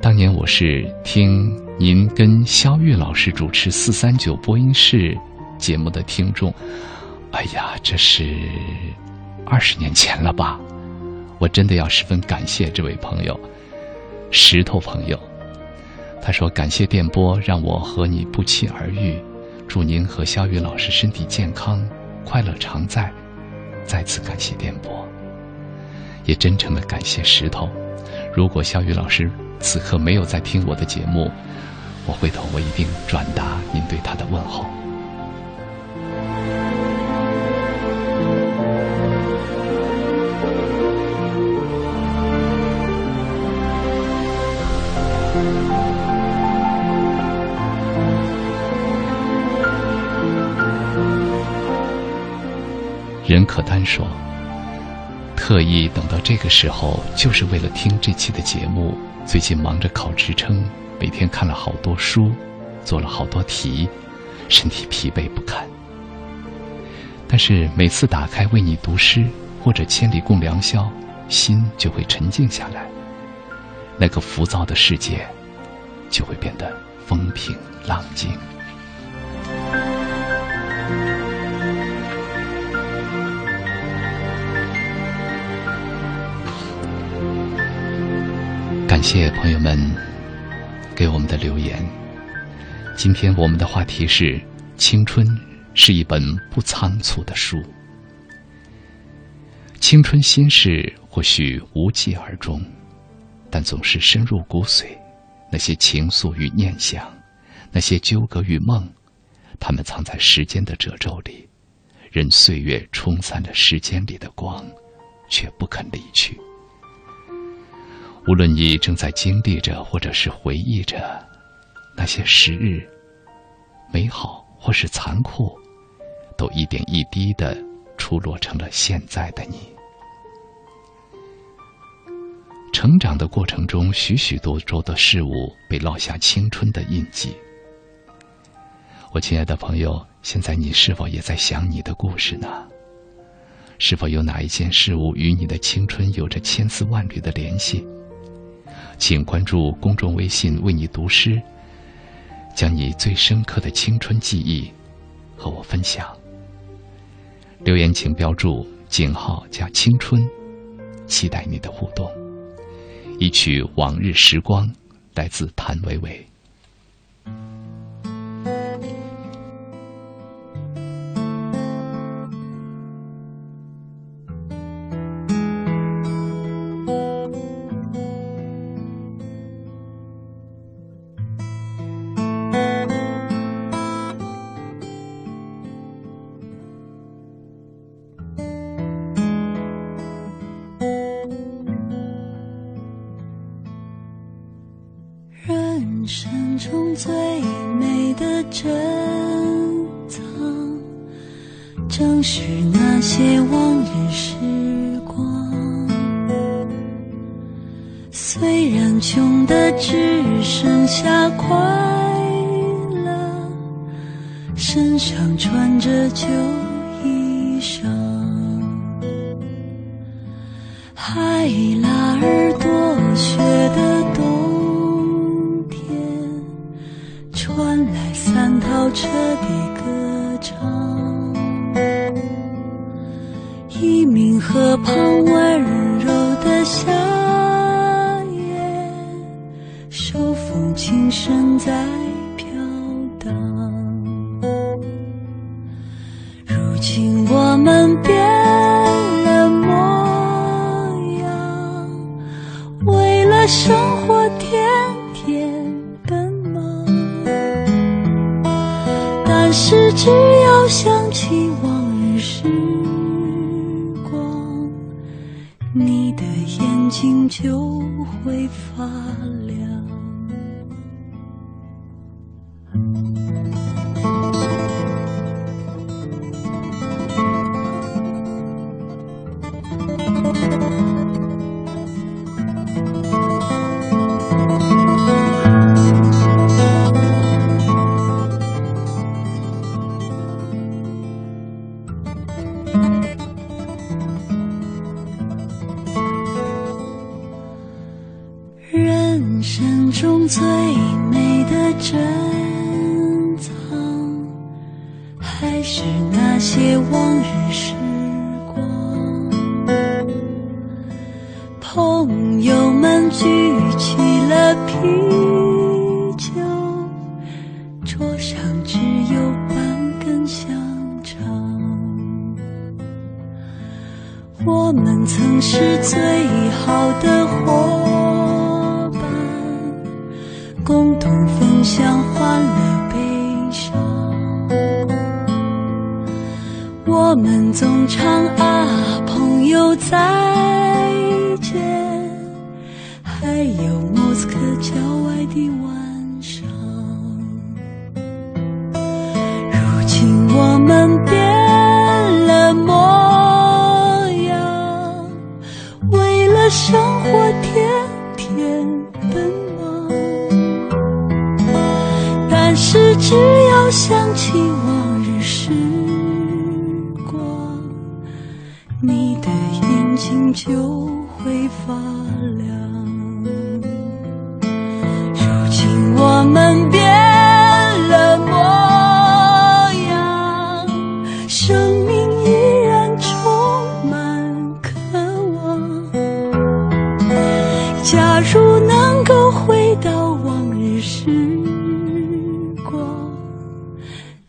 当年我是听您跟肖玉老师主持四三九播音室。”节目的听众，哎呀，这是二十年前了吧？我真的要十分感谢这位朋友，石头朋友。他说：“感谢电波，让我和你不期而遇。祝您和肖宇老师身体健康，快乐常在。再次感谢电波，也真诚的感谢石头。如果肖宇老师此刻没有在听我的节目，我回头我一定转达您对他的问候。”任可丹说：“特意等到这个时候，就是为了听这期的节目。最近忙着考职称，每天看了好多书，做了好多题，身体疲惫不堪。但是每次打开为你读诗或者千里共良宵心就会沉静下来那个浮躁的世界就会变得风平浪静。感谢朋友们给我们的留言。今天我们的话题是青春是一本不仓促的书。青春心事或许无疾而终，但总是深入骨髓。那些情愫与念想，那些纠葛与梦，它们藏在时间的褶皱里，任岁月冲散了时间里的光，却不肯离去。无论你正在经历着，或者是回忆着那些时日，美好或是残酷，都一点一滴的出落成了现在的你。成长的过程中，许许多多的事物被烙下青春的印记。我亲爱的朋友，现在你是否也在想你的故事呢？是否有哪一件事物与你的青春有着千丝万缕的联系？请关注公众微信“为你读诗”，将你最深刻的青春记忆和我分享。留言请标注井号加青春，期待你的互动。一曲《往日时光》，来自谭维维。上穿着秋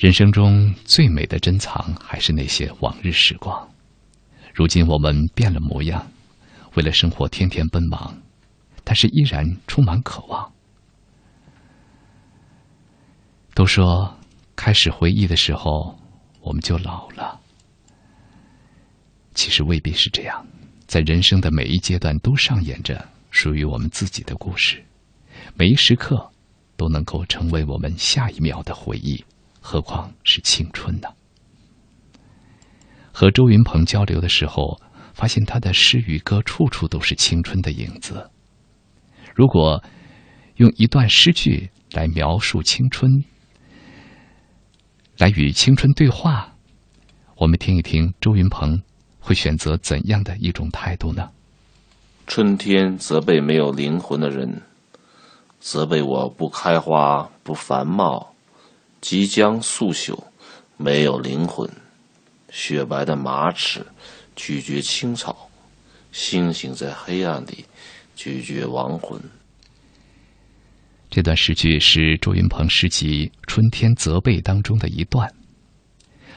人生中最美的珍藏，还是那些往日时光。如今我们变了模样，为了生活天天奔忙，但是依然充满渴望。都说，开始回忆的时候，我们就老了。其实未必是这样，在人生的每一阶段，都上演着属于我们自己的故事，每一时刻，都能够成为我们下一秒的回忆。何况是青春呢？和周云鹏交流的时候，发现他的诗与歌处处都是青春的影子。如果用一段诗句来描述青春，来与青春对话，我们听一听周云鹏会选择怎样的一种态度呢？春天责备没有灵魂的人，责备我不开花不繁茂。即将速朽，没有灵魂。雪白的马齿咀嚼青草，星星在黑暗里咀嚼亡魂。这段诗句是周云鹏诗集《春天责备》当中的一段。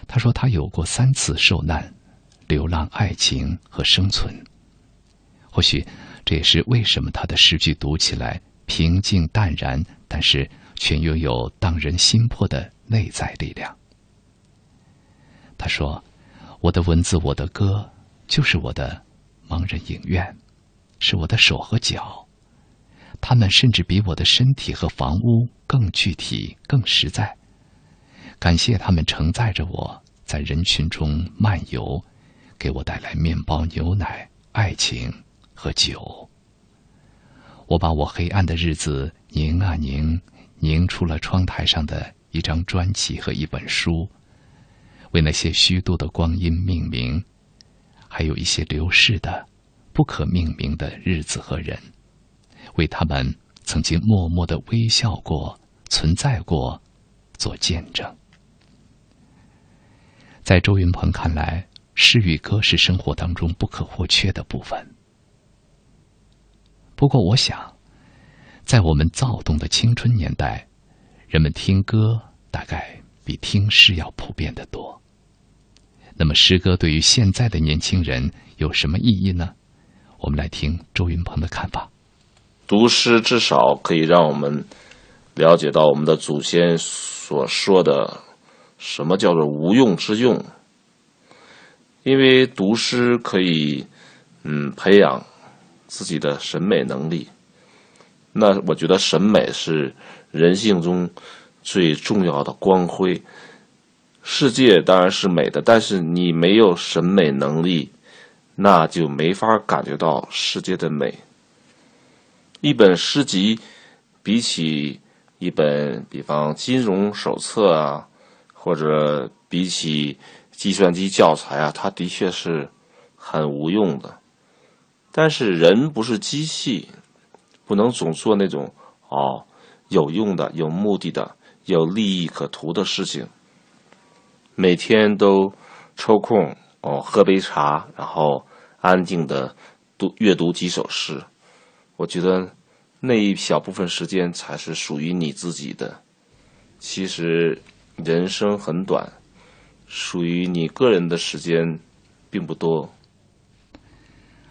他说他有过三次受难、流浪、爱情和生存。或许这也是为什么他的诗句读起来平静淡然，但是。却拥有荡人心魄的内在力量。他说：“我的文字，我的歌，就是我的盲人影院，是我的手和脚。他们甚至比我的身体和房屋更具体、更实在。感谢他们承载着我在人群中漫游，给我带来面包、牛奶、爱情和酒。我把我黑暗的日子拧啊拧。”凝出了窗台上的一张专辑和一本书，为那些虚度的光阴命名，还有一些流逝的、不可命名的日子和人，为他们曾经默默的微笑过、存在过，做见证。在周云鹏看来，诗与歌是生活当中不可或缺的部分。不过，我想。在我们躁动的青春年代，人们听歌大概比听诗要普遍的多。那么，诗歌对于现在的年轻人有什么意义呢？我们来听周云鹏的看法。读诗至少可以让我们了解到我们的祖先所说的什么叫做无用之用，因为读诗可以嗯培养自己的审美能力。那我觉得审美是人性中最重要的光辉。世界当然是美的，但是你没有审美能力，那就没法感觉到世界的美。一本诗集，比起一本，比方金融手册啊，或者比起计算机教材啊，它的确是很无用的。但是人不是机器。不能总做那种哦有用的、有目的的、有利益可图的事情。每天都抽空哦喝杯茶，然后安静的读阅读几首诗。我觉得那一小部分时间才是属于你自己的。其实人生很短，属于你个人的时间并不多。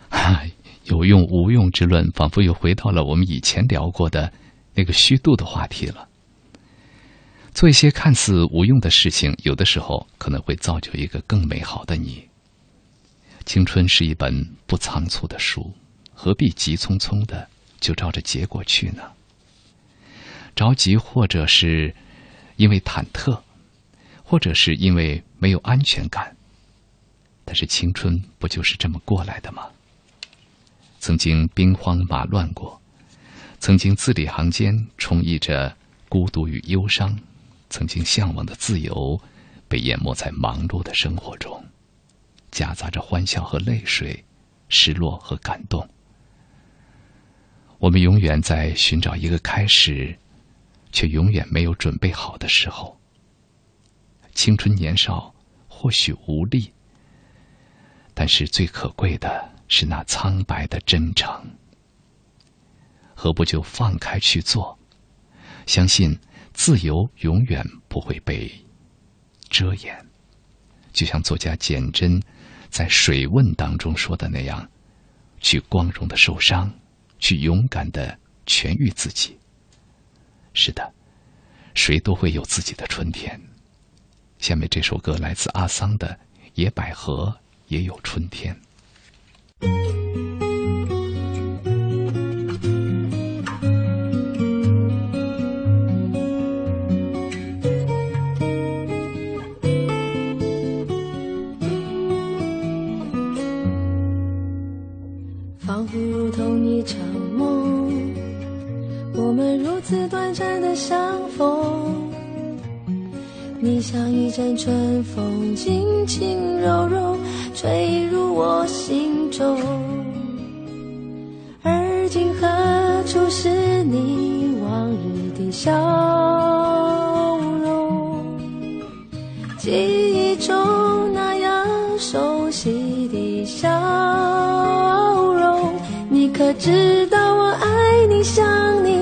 嗨。有用无用之论，仿佛又回到了我们以前聊过的那个虚度的话题了。做一些看似无用的事情，有的时候可能会造就一个更美好的你。青春是一本不仓促的书，何必急匆匆的就照着结果去呢？着急，或者是因为忐忑，或者是因为没有安全感。但是青春不就是这么过来的吗？曾经兵荒马乱过，曾经字里行间充溢着孤独与忧伤，曾经向往的自由，被淹没在忙碌的生活中，夹杂着欢笑和泪水，失落和感动。我们永远在寻找一个开始，却永远没有准备好的时候。青春年少，或许无力，但是最可贵的是那苍白的真诚。何不就放开去做？相信自由永远不会被遮掩。就像作家简真在《水问》当中说的那样：“去光荣的受伤。”去勇敢的痊愈自己。是的，谁都会有自己的春天。下面这首歌来自阿桑的《野百合也有春天》。仿佛如同一场梦，我们如此短暂的相逢。你像一阵春风，轻轻柔柔吹入我心中。而今何处是你往日的笑容？记忆中那样熟悉的笑容，你可知道我爱你、想你、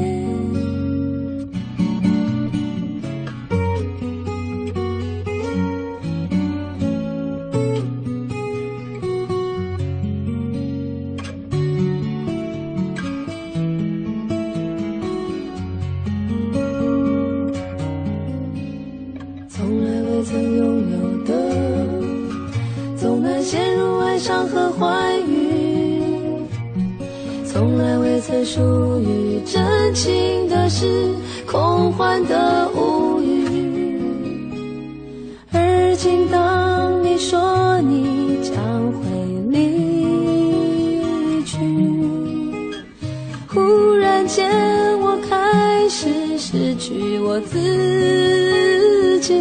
属于真情的事，空幻的无语。而今当你说你将会离去，忽然间我开始失去我自己。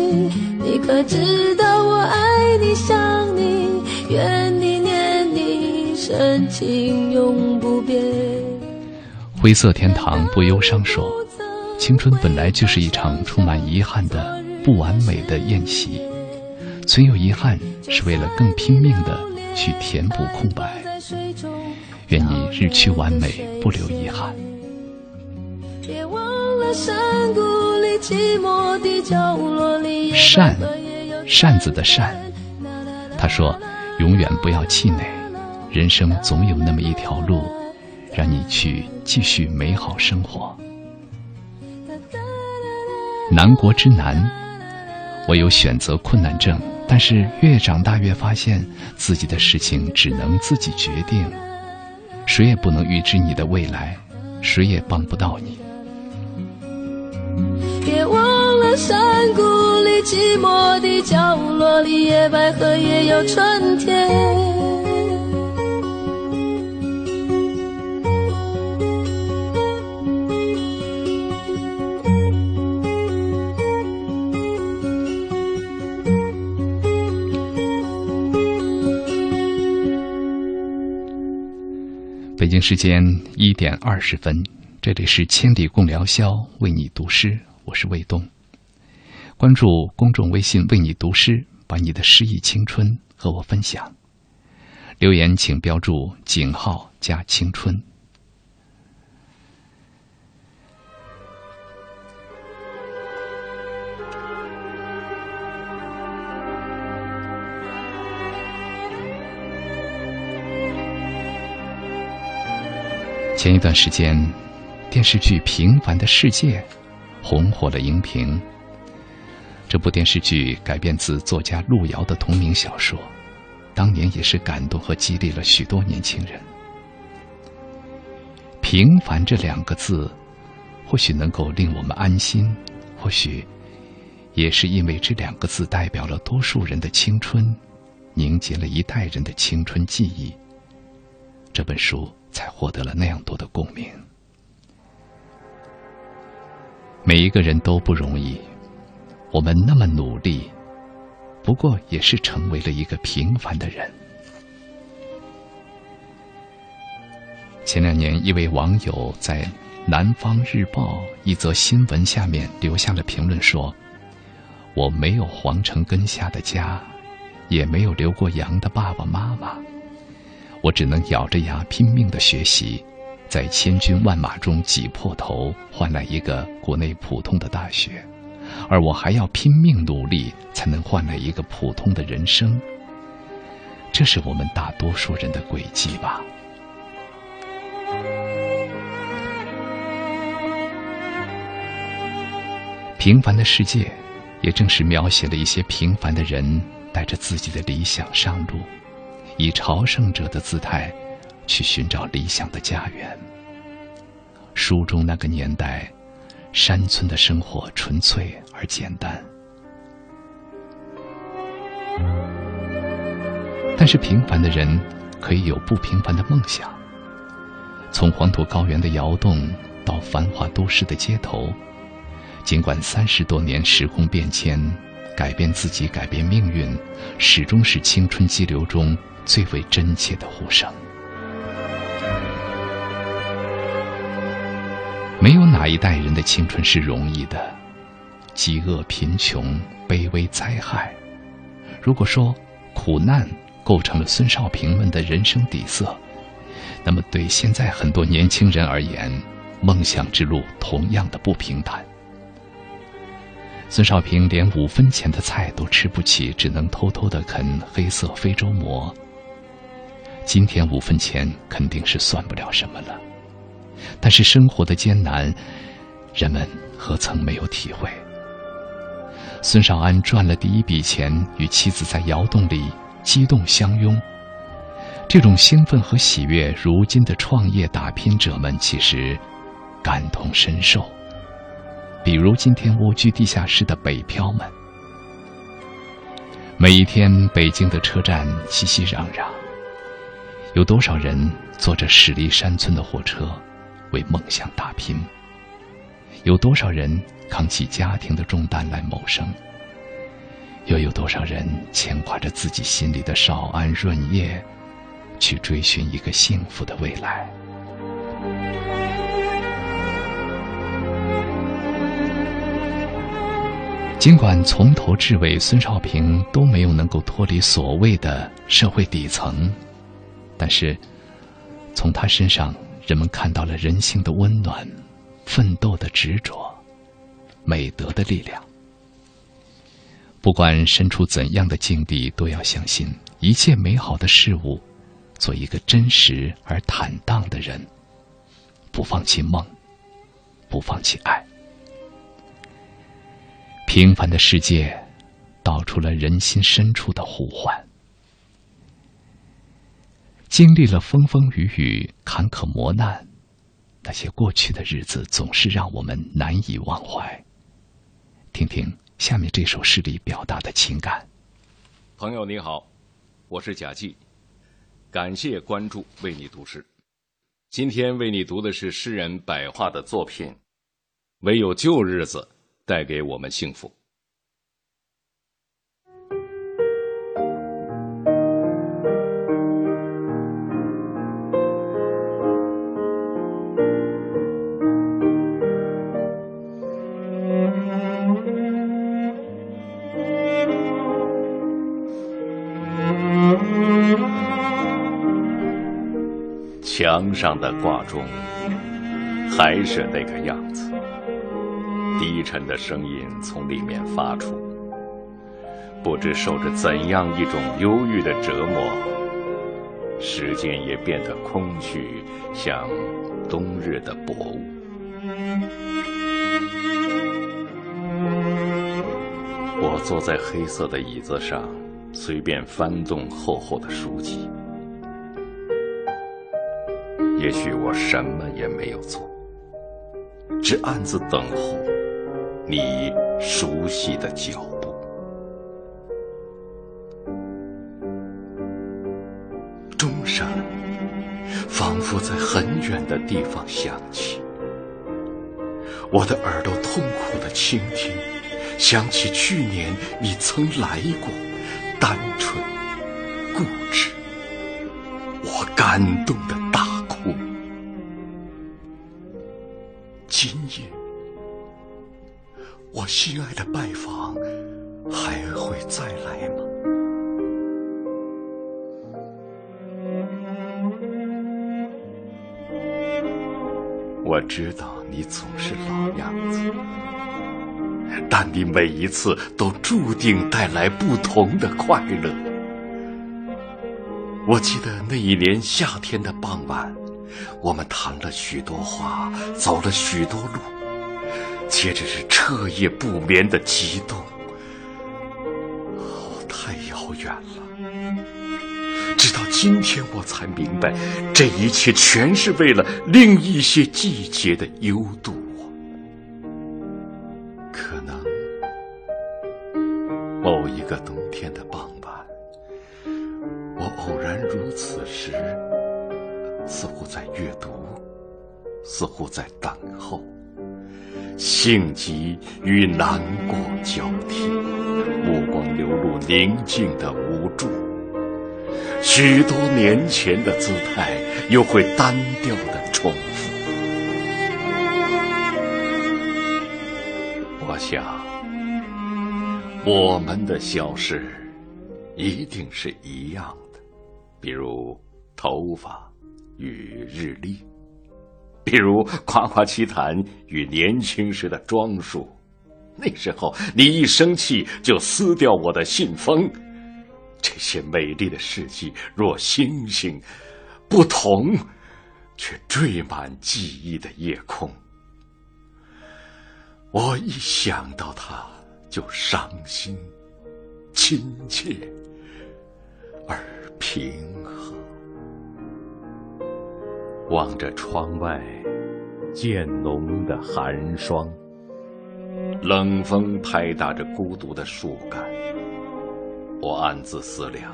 你可知道我爱你、想你、怨你、念你，深情永。灰色天堂不忧伤说：“青春本来就是一场充满遗憾的不完美的宴席，存有遗憾是为了更拼命的去填补空白。愿你日趋完美，不留遗憾。”别忘了山谷里寂寞的角落里，扇，扇子的扇。他说：“永远不要气馁，人生总有那么一条路，让你去继续美好生活。”南国之南，我有选择困难症，但是越长大越发现自己的事情只能自己决定，谁也不能预知你的未来，谁也帮不到你。别忘了山谷里寂寞的角落里，野百合也有春天。北京时间一点二十分，这里是千里共良宵，为你读诗，我是卫东。关注公众微信“为你读诗”，把你的诗意青春和我分享。留言请标注井号加青春。前一段时间，电视剧《平凡的世界》红火了荧屏。这部电视剧改编自作家路遥的同名小说，当年也是感动和激励了许多年轻人。平凡这两个字，或许能够令我们安心，或许也是因为这两个字代表了多数人的青春，凝结了一代人的青春记忆。这本书才获得了那样多的共鸣。每一个人都不容易，我们那么努力，不过也是成为了一个平凡的人。前两年，一位网友在《南方日报》一则新闻下面留下了评论说：“我没有皇城根下的家，也没有留过洋的爸爸妈妈，我只能咬着牙拼命的学习，在千军万马中挤破头换来一个国内普通的大学，而我还要拼命努力才能换来一个普通的人生。这是我们大多数人的轨迹吧。”平凡的世界，也正是描写了一些平凡的人带着自己的理想上路，以朝圣者的姿态去寻找理想的家园。书中那个年代，山村的生活纯粹而简单，但是平凡的人可以有不平凡的梦想。从黄土高原的窑洞到繁华都市的街头。尽管三十多年时空变迁，改变自己，改变命运，始终是青春激流中最为真切的呼声。没有哪一代人的青春是容易的，饥饿、贫穷、卑微、灾害。如果说苦难构成了孙少平们的人生底色，那么对现在很多年轻人而言，梦想之路同样的不平坦。孙少平连五分钱的菜都吃不起，只能偷偷的啃黑色非洲馍。今天五分钱肯定是算不了什么了，但是生活的艰难，人们何曾没有体会？孙少安赚了第一笔钱，与妻子在窑洞里激动相拥。这种兴奋和喜悦，如今的创业打拼者们其实感同身受。比如今天蜗居地下室的北漂们，每一天北京的车站熙熙攘攘，有多少人坐着驶离山村的火车，为梦想打拼？有多少人扛起家庭的重担来谋生？又有多少人牵挂着自己心里的少安润叶，去追寻一个幸福的未来？尽管从头至尾，孙少平都没有能够脱离所谓的社会底层，但是从他身上，人们看到了人性的温暖、奋斗的执着、美德的力量。不管身处怎样的境地，都要相信一切美好的事物，做一个真实而坦荡的人，不放弃梦，不放弃爱。平凡的世界，道出了人心深处的呼唤。经历了风风雨雨、坎坷磨难，那些过去的日子总是让我们难以忘怀。听听下面这首诗里表达的情感。朋友你好，我是贾季，感谢关注，为你读诗。今天为你读的是诗人百画的作品《唯有旧日子》。带给我们幸福。墙上的挂钟还是那个样子。低沉的声音从里面发出，不知受着怎样一种忧郁的折磨。时间也变得空虚，像冬日的薄雾。我坐在黑色的椅子上，随便翻动厚厚的书籍。也许我什么也没有做，只暗自等候你熟悉的脚步。钟声仿佛在很远的地方响起，我的耳朵痛苦的倾听，想起去年你曾来过，单纯、固执，我感动的我心爱的拜访还会再来吗？我知道你总是老样子，但你每一次都注定带来不同的快乐。我记得那一年夏天的傍晚，我们谈了许多话，走了许多路，接着是彻夜不眠的激动。哦，太遥远了。直到今天，我才明白，这一切全是为了另一些季节的幽度。可能某一个冬天的傍晚，我偶然如此时，似乎在阅读，似乎在等候，性急与难过交替，目光流露宁静的无助。许多年前的姿态，又会单调的重复。我想，我们的消逝一定是一样的，比如头发与日历，比如夸夸其谈与年轻时的装束。那时候，你一生气就撕掉我的信封。这些美丽的事迹，若星星，不同，却缀满记忆的夜空。我一想到他，就伤心、亲切而平和。望着窗外渐浓的寒霜，冷风拍打着孤独的树干。我暗自思量，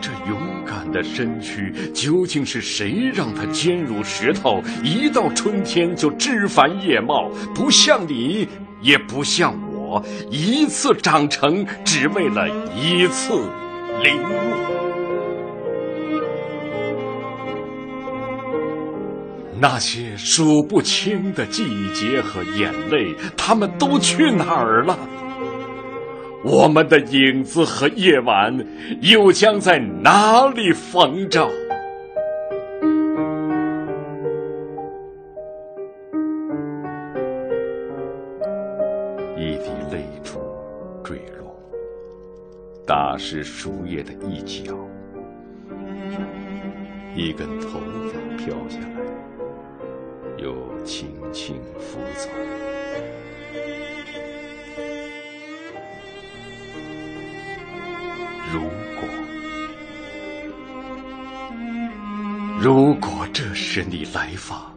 这勇敢的身躯究竟是谁让它坚如石头，一到春天就枝繁叶茂，不像你，也不像我，一次长成，只为了一次零落。那些数不清的季节和眼泪，他们都去哪儿了？我们的影子和夜晚又将在哪里逢着？一滴泪珠坠落，打湿树叶的一角；一根头发飘下来，又轻轻拂走。如果，如果这时你来访，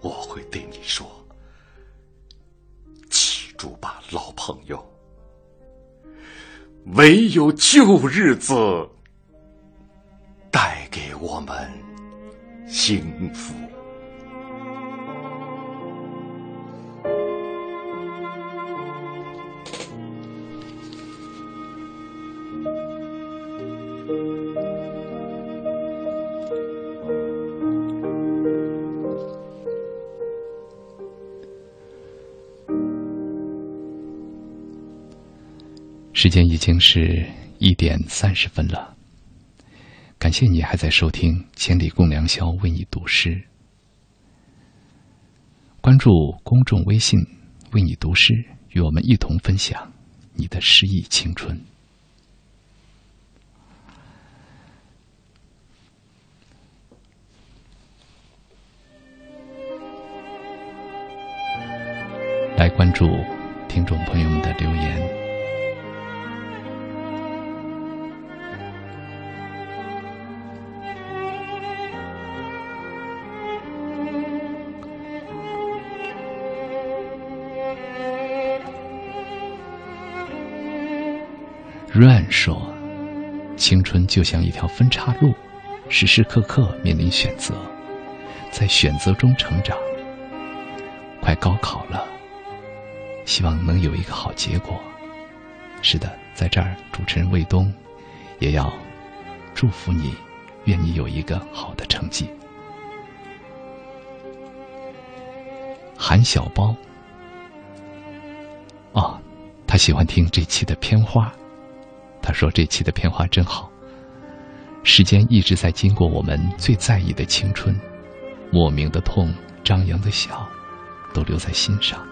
我会对你说：“记住吧，老朋友，唯有旧日子带给我们幸福。”时间已经是一点三十分了，感谢你还在收听《千里共良宵》，为你读诗。关注公众微信“为你读诗”，与我们一同分享你的诗意青春。来关注。听众朋友们的留言。Run 说：“青春就像一条分岔路，时时刻刻面临选择，在选择中成长。快高考了，希望能有一个好结果。是的，在这儿，主持人卫东也要祝福你，愿你有一个好的成绩。”韩小包，哦，他喜欢听这期的片花。说：“这期的片花真好。时间一直在经过我们最在意的青春，莫名的痛，张扬的笑，都留在心上。”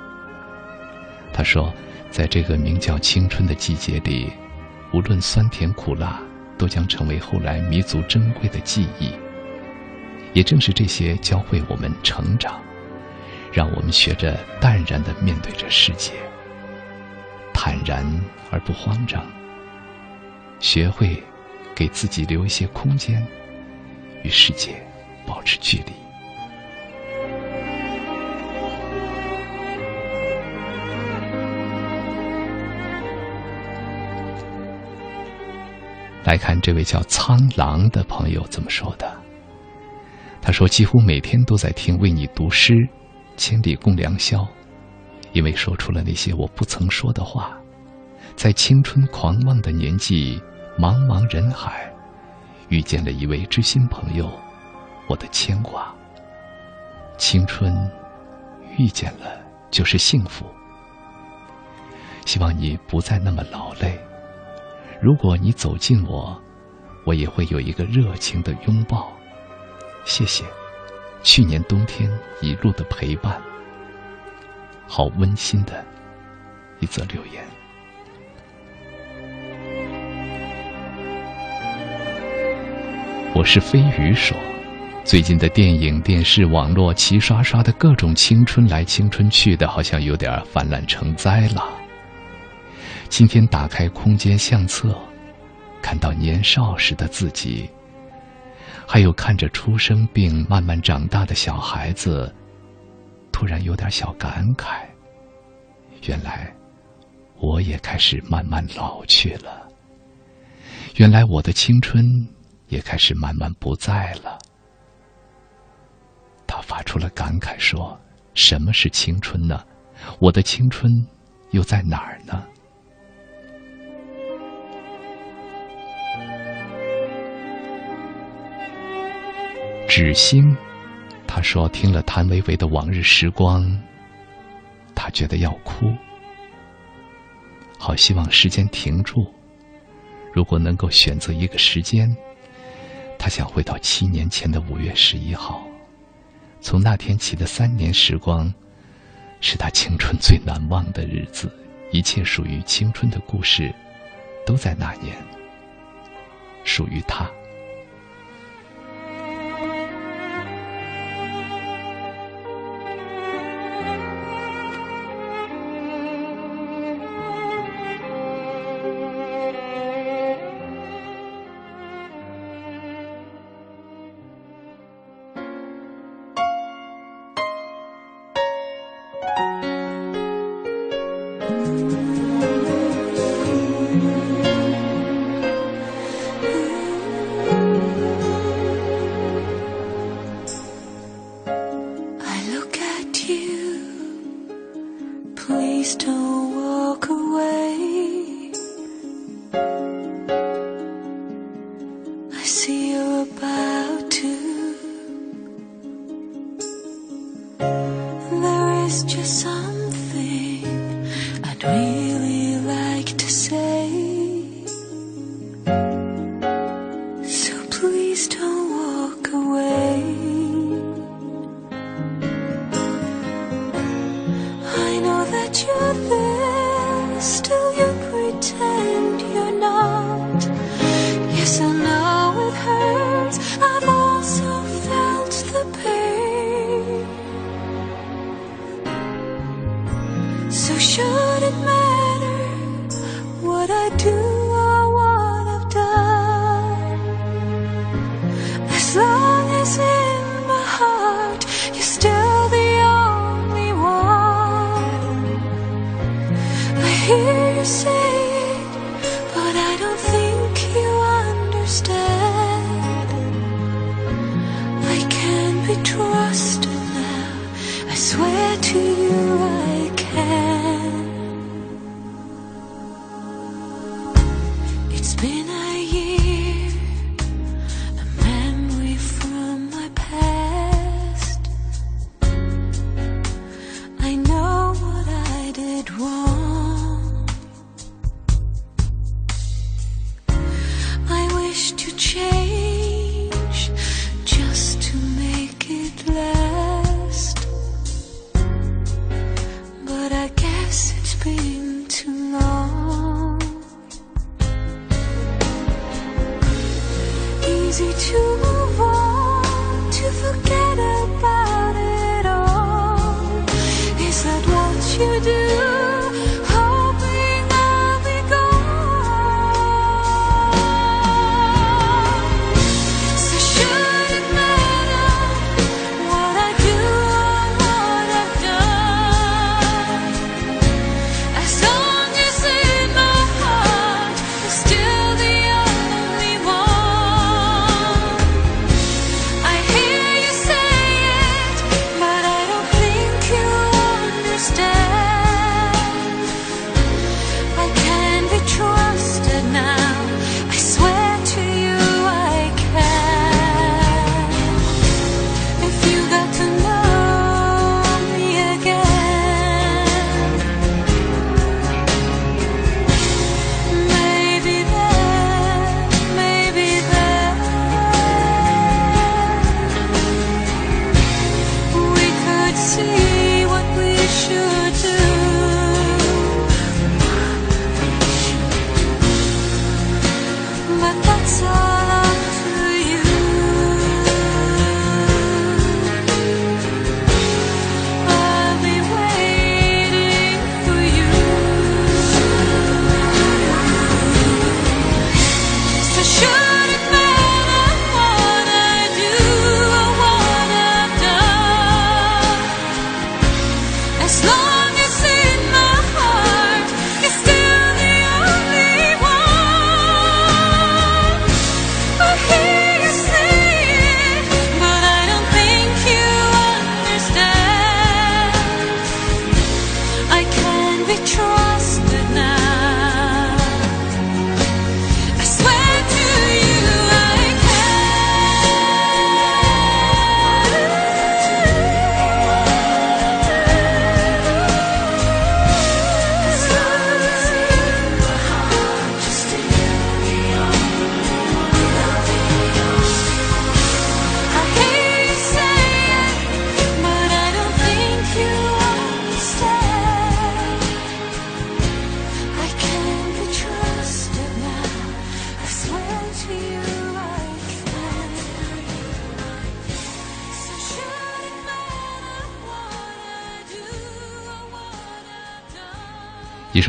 他说：“在这个名叫青春的季节里，无论酸甜苦辣，都将成为后来弥足珍贵的记忆。也正是这些教会我们成长，让我们学着淡然的面对着世界，坦然而不慌张。”学会给自己留一些空间，与世界保持距离。来看这位叫苍狼的朋友怎么说的。他说：“几乎每天都在听为你读诗，千里共良宵，因为说出了那些我不曾说的话，在青春狂妄的年纪。”茫茫人海，遇见了一位知心朋友，我的牵挂。青春遇见了就是幸福。希望你不再那么劳累。如果你走近我，我也会有一个热情的拥抱。谢谢，去年冬天一路的陪伴。好温馨的一则留言。我是飞鱼说，最近的电影、电视、网络齐刷刷的各种青春来青春去的，好像有点泛滥成灾了。今天打开空间相册，看到年少时的自己，还有看着出生并慢慢长大的小孩子，突然有点小感慨。原来，我也开始慢慢老去了。原来我的青春。也开始慢慢不在了。他发出了感慨，说：“什么是青春呢？我的青春又在哪儿呢？”纸星，他说听了谭维维的《往日时光》，他觉得要哭。好希望时间停住，如果能够选择一个时间。他想回到七年前的五月十一号，从那天起的三年时光，是他青春最难忘的日子。一切属于青春的故事，都在那年，属于他。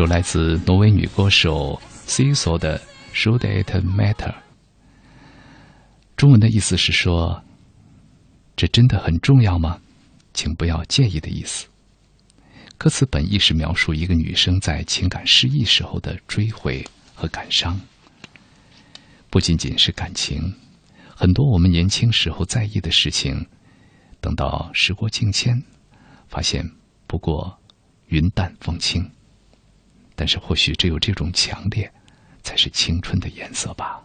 首来自挪威女歌手 c i s o 的《Should It Matter》，中文的意思是说：“这真的很重要吗？请不要介意的意思。”歌词本意是描述一个女生在情感失意时候的追悔和感伤。不仅仅是感情，很多我们年轻时候在意的事情，等到时过境迁，发现不过云淡风轻。但是或许只有这种强烈，才是青春的颜色吧。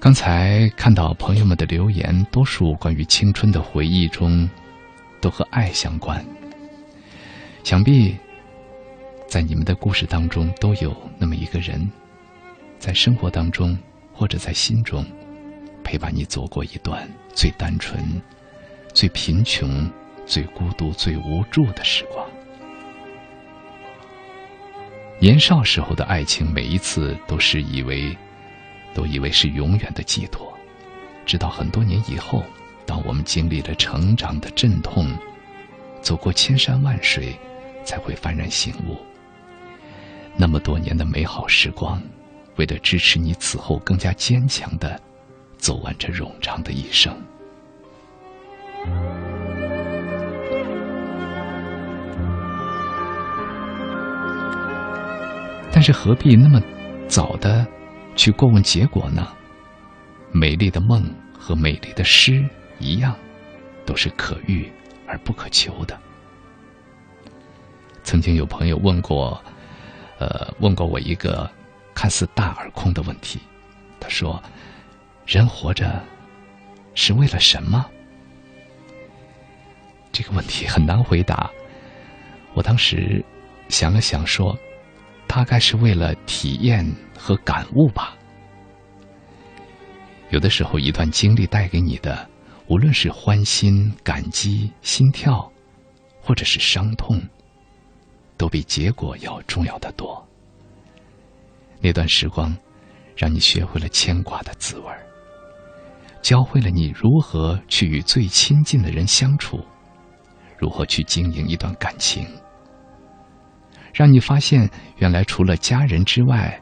刚才看到朋友们的留言，多数关于青春的回忆中，都和爱相关。想必在你们的故事当中，都有那么一个人，在生活当中或者在心中，陪伴你走过一段最单纯、最贫穷。最孤独、最无助的时光。年少时候的爱情，每一次都是以为，都以为是永远的寄托，直到很多年以后，当我们经历了成长的阵痛，走过千山万水，才会幡然醒悟。那么多年的美好时光，为了支持你此后更加坚强的走完这冗长的一生。但是何必那么早的去过问结果呢？美丽的梦和美丽的诗一样，都是可遇而不可求的。曾经有朋友问过，呃，问过我一个看似大而空的问题。他说：“人活着是为了什么？”这个问题很难回答。我当时想了想，说：“大概是为了体验和感悟吧。”有的时候，一段经历带给你的，无论是欢欣、感激、心跳，或者是伤痛。都比结果要重要的多。那段时光，让你学会了牵挂的滋味教会了你如何去与最亲近的人相处，如何去经营一段感情，让你发现原来除了家人之外，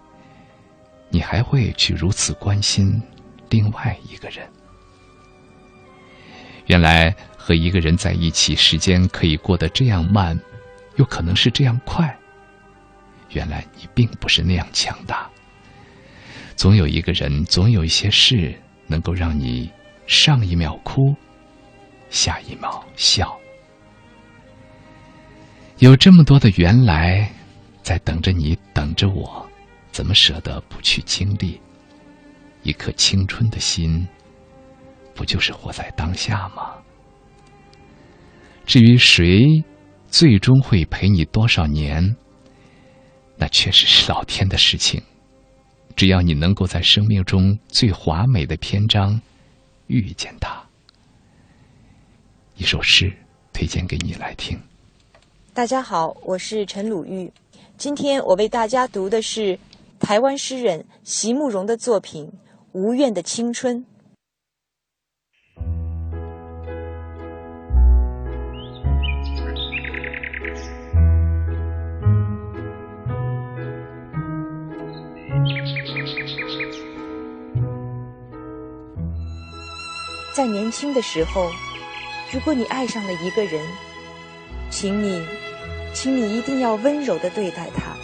你还会去如此关心另外一个人。原来和一个人在一起，时间可以过得这样慢。又可能是这样快。原来你并不是那样强大。总有一个人，总有一些事，能够让你上一秒哭，下一秒笑。有这么多的原来，在等着你，等着我，怎么舍得不去经历？一颗青春的心，不就是活在当下吗？至于谁？最终会陪你多少年？那确实是老天的事情。只要你能够在生命中最华美的篇章遇见他，一首诗推荐给你来听。大家好，我是陈鲁豫，今天我为大家读的是台湾诗人席慕容的作品《无怨的青春》。在年轻的时候，如果你爱上了一个人，请你，请你一定要温柔的对待他。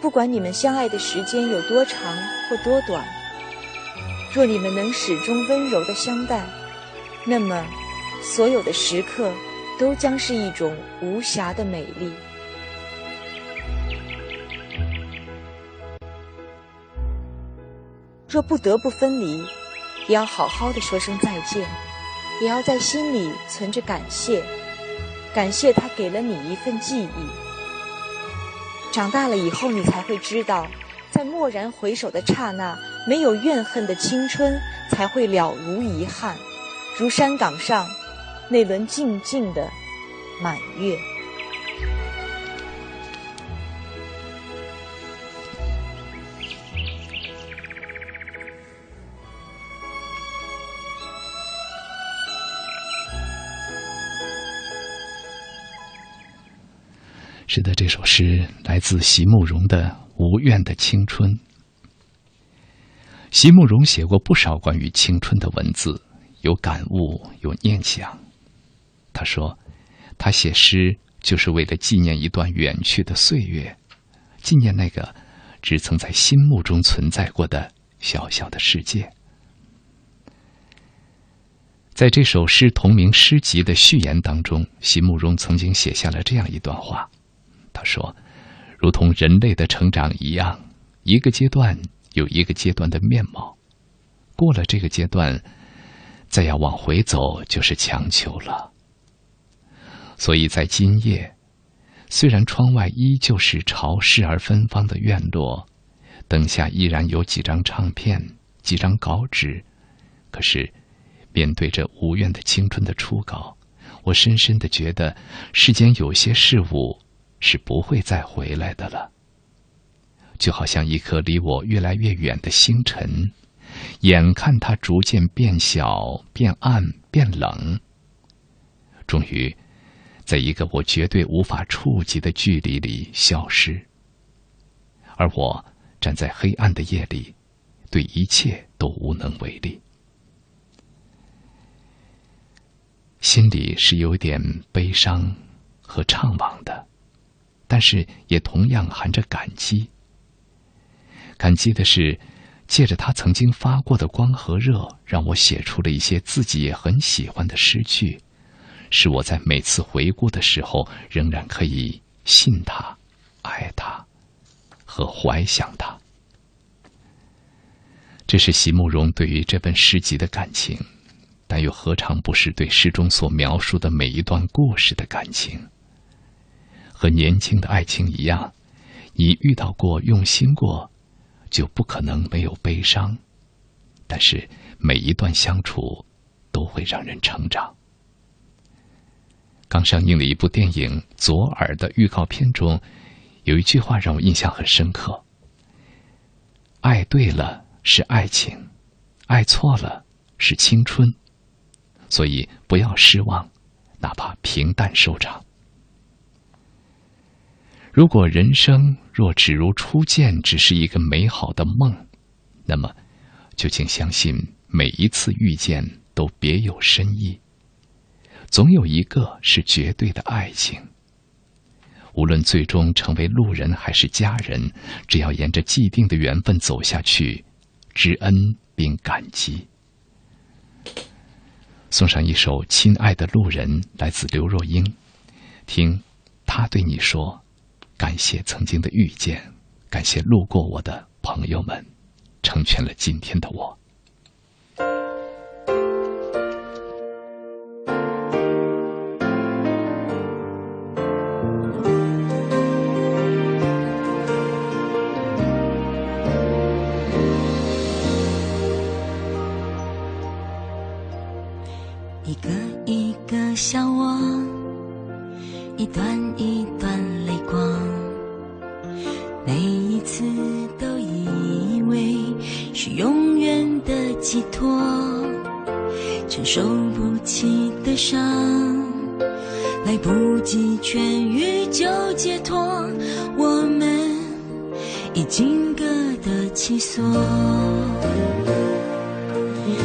不管你们相爱的时间有多长或多短，若你们能始终温柔的相待，那么所有的时刻都将是一种无瑕的美丽。若不得不分离，也要好好的说声再见，也要在心里存着感谢，感谢他给了你一份记忆。长大了以后，你才会知道，在蓦然回首的刹那，没有怨恨的青春才会了如遗憾，如山岗上那轮静静的满月。是的，这首诗来自席慕容的《无怨的青春》。席慕容写过不少关于青春的文字，有感悟，有念想。他说，他写诗就是为了纪念一段远去的岁月，纪念那个只曾在心目中存在过的小小的世界。在这首诗同名诗集的序言当中，席慕容曾经写下了这样一段话。他说：“如同人类的成长一样，一个阶段有一个阶段的面貌，过了这个阶段，再要往回走就是强求了。所以在今夜，虽然窗外依旧是潮湿而芬芳的院落，灯下依然有几张唱片、几张稿纸，可是面对着无怨的青春的初稿，我深深的觉得世间有些事物。”是不会再回来的了。就好像一颗离我越来越远的星辰，眼看它逐渐变小、变暗、变冷，终于，在一个我绝对无法触及的距离里消失。而我站在黑暗的夜里，对一切都无能为力，心里是有点悲伤。和怅惘的，但是也同样含着感激。感激的是，借着他曾经发过的光和热，让我写出了一些自己也很喜欢的诗句，使我在每次回顾的时候，仍然可以信他、爱他和怀想他。这是席慕容对于这本诗集的感情，但又何尝不是对诗中所描述的每一段故事的感情？和年轻的爱情一样，你遇到过、用心过。就不可能没有悲伤，但是每一段相处都会让人成长。刚上映的一部电影《左耳》的预告片中，有一句话让我印象很深刻：“爱对了是爱情，爱错了是青春。”所以不要失望，哪怕平淡收场。如果人生若只如初见，只是一个美好的梦，那么，就请相信每一次遇见都别有深意。总有一个是绝对的爱情。无论最终成为路人还是家人，只要沿着既定的缘分走下去，知恩并感激。送上一首《亲爱的路人》，来自刘若英，听他对你说。感谢曾经的遇见，感谢路过我的朋友们，成全了今天的我。远的寄托，承受不起的伤，来不及痊愈就解脱，我们已经各得其所。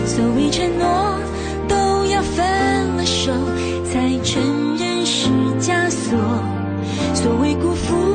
所谓承诺，都要分了手才承认是枷锁。所谓辜负。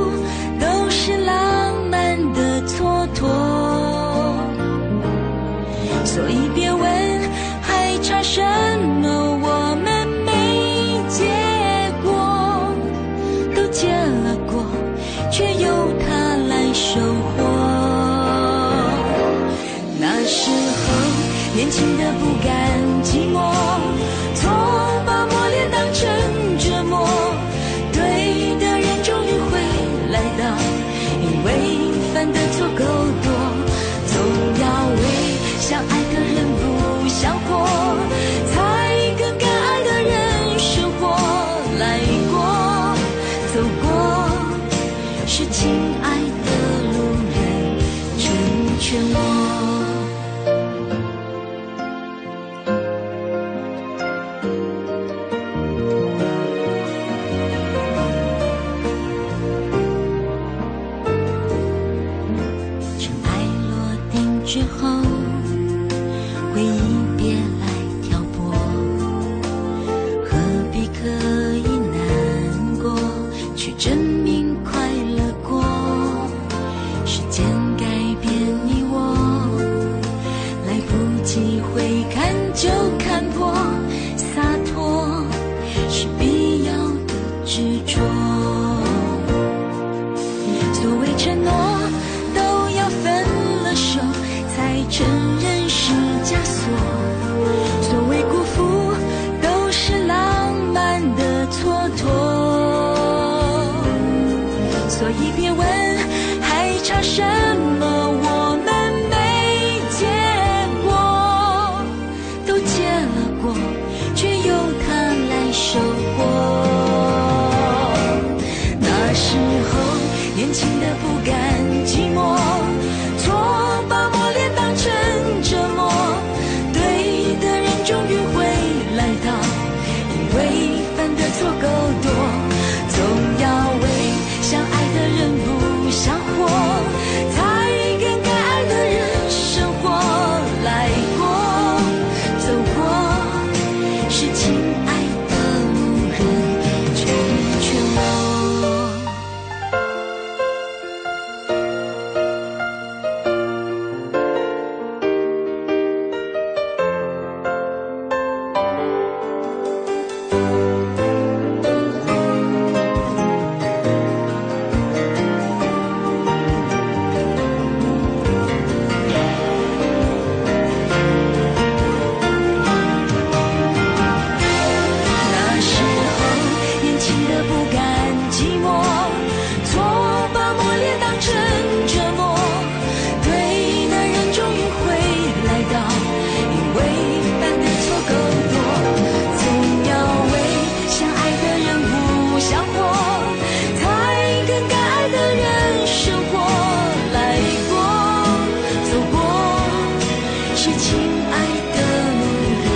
是亲爱的路人，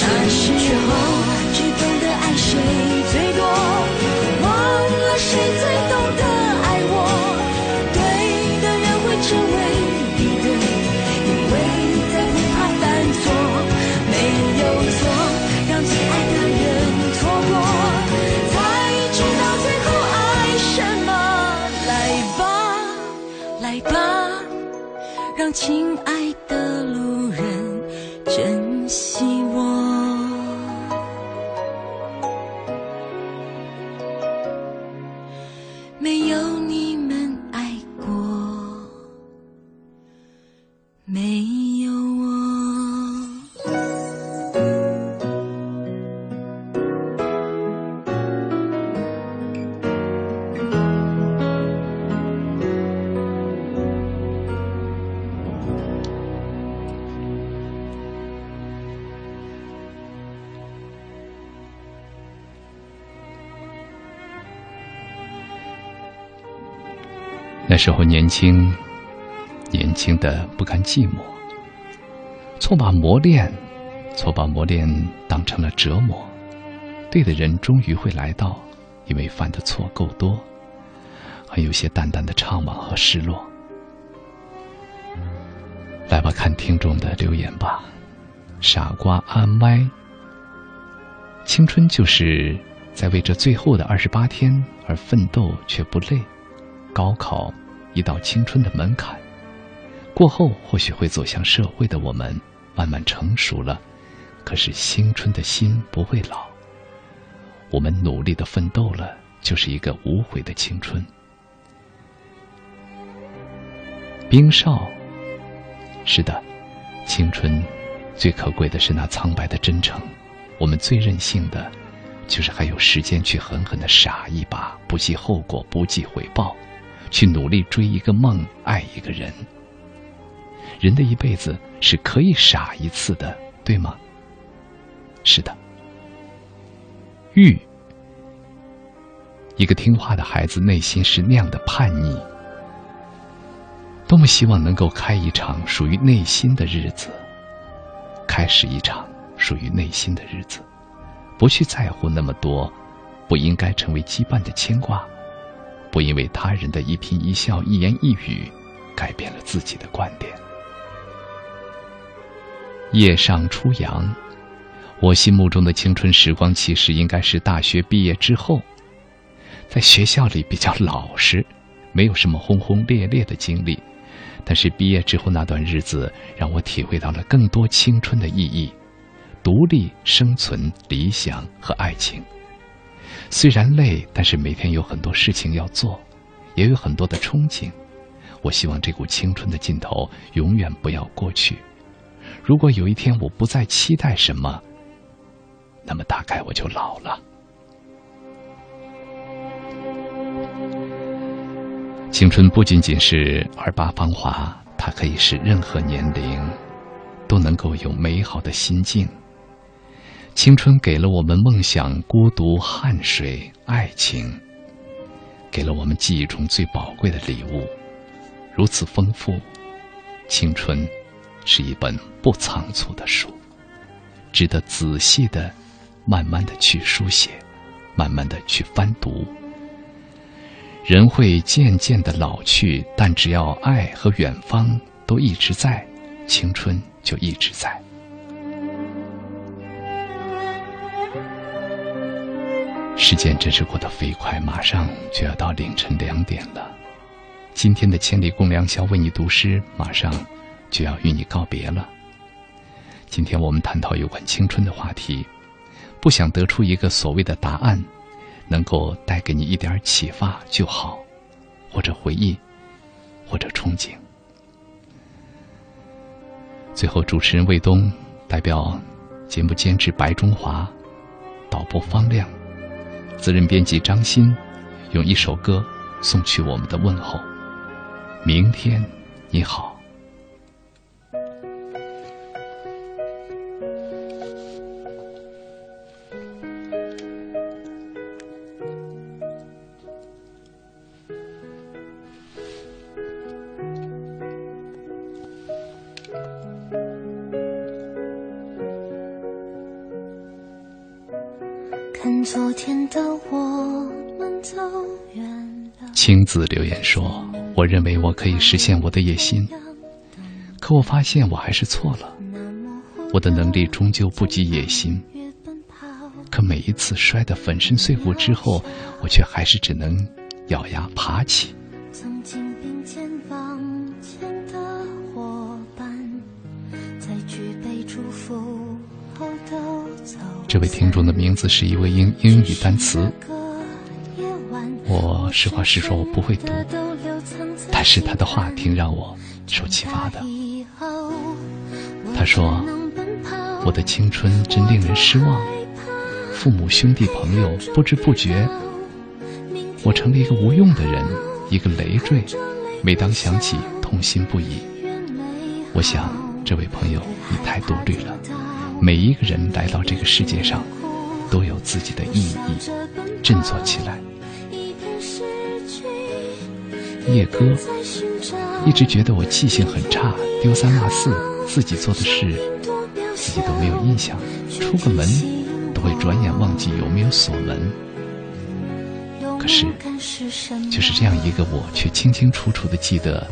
那时候最懂得爱谁最多，忘了谁最懂得爱我。对的人会成为敌人，因为太怕犯错，没有错，让最爱的人错过，才知道最后爱什么。来吧，来吧，让亲爱。那时候年轻，年轻的不甘寂寞，错把磨练，错把磨练当成了折磨。对的人终于会来到，因为犯的错够多，还有些淡淡的怅惘和失落。来吧，看听众的留言吧。傻瓜阿歪，青春就是在为这最后的二十八天而奋斗却不累。高考一道青春的门槛，过后或许会走向社会的我们慢慢成熟了，可是青春的心不会老。我们努力的奋斗了，就是一个无悔的青春。冰少。是的，青春最可贵的是那苍白的真诚。我们最任性的，就是还有时间去狠狠的傻一把，不计后果，不计回报，去努力追一个梦，爱一个人。人的一辈子是可以傻一次的，对吗？是的。玉，一个听话的孩子，内心是那样的叛逆。多么希望能够开一场属于内心的日子，开始一场属于内心的日子，不去在乎那么多，不应该成为羁绊的牵挂，不因为他人的一颦一笑、一言一语，改变了自己的观点。夜上初阳，我心目中的青春时光，其实应该是大学毕业之后，在学校里比较老实，没有什么轰轰烈烈的经历。但是毕业之后那段日子，让我体会到了更多青春的意义：独立、生存、理想和爱情。虽然累，但是每天有很多事情要做，也有很多的憧憬。我希望这股青春的劲头永远不要过去。如果有一天我不再期待什么，那么大概我就老了。青春不仅仅是二八芳华，它可以是任何年龄都能够有美好的心境。青春给了我们梦想、孤独、汗水、爱情，给了我们记忆中最宝贵的礼物，如此丰富。青春是一本不仓促的书，值得仔细的、慢慢的去书写，慢慢的去翻读。人会渐渐的老去，但只要爱和远方都一直在，青春就一直在。时间真是过得飞快，马上就要到凌晨两点了。今天的千里共良宵为你读诗，马上就要与你告别了。今天我们探讨有关青春的话题，不想得出一个所谓的答案。能够带给你一点启发就好，或者回忆，或者憧憬。最后，主持人魏东代表节目监制白中华、导播方亮、责任编辑张鑫，用一首歌送去我们的问候。明天你好。我认为我可以实现我的野心，可我发现我还是错了。我的能力终究不及野心。可每一次摔得粉身碎骨之后，我却还是只能咬牙爬起。”这位听众的名字是一位英英语单词。我实话实说，我不会读，是他的话挺让我受启发的。他说：“我的青春真令人失望，父母、兄弟、朋友，不知不觉，我成了一个无用的人，一个累赘。每当想起，痛心不已。我想，这位朋友，你太多虑了。每一个人来到这个世界上，都有自己的意义，振作起来。”夜歌，一直觉得我记性很差，丢三落四，自己做的事自己都没有印象，出个门都会转眼忘记有没有锁门。可是，就是这样一个我，却清清楚楚的记得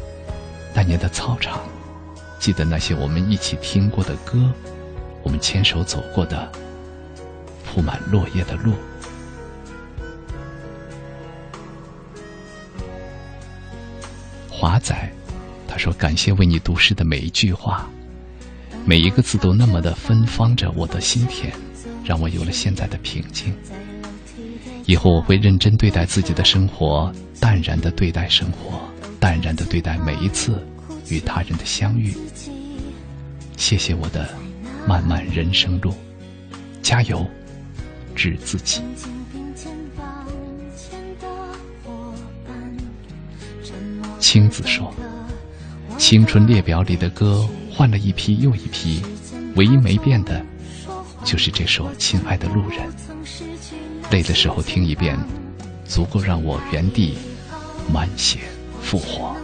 那年的操场，记得那些我们一起听过的歌，我们牵手走过的铺满落叶的路。仔，他说：“感谢为你读诗的每一句话，每一个字都那么的芬芳着我的心田，让我有了现在的平静。以后我会认真对待自己的生活，淡然的对待生活，淡然的对待每一次与他人的相遇。谢谢我的漫漫人生路，加油，治自己。”青子说：“青春列表里的歌换了一批又一批，唯一没变的，就是这首《亲爱的路人》。累的时候听一遍，足够让我原地满血复活。”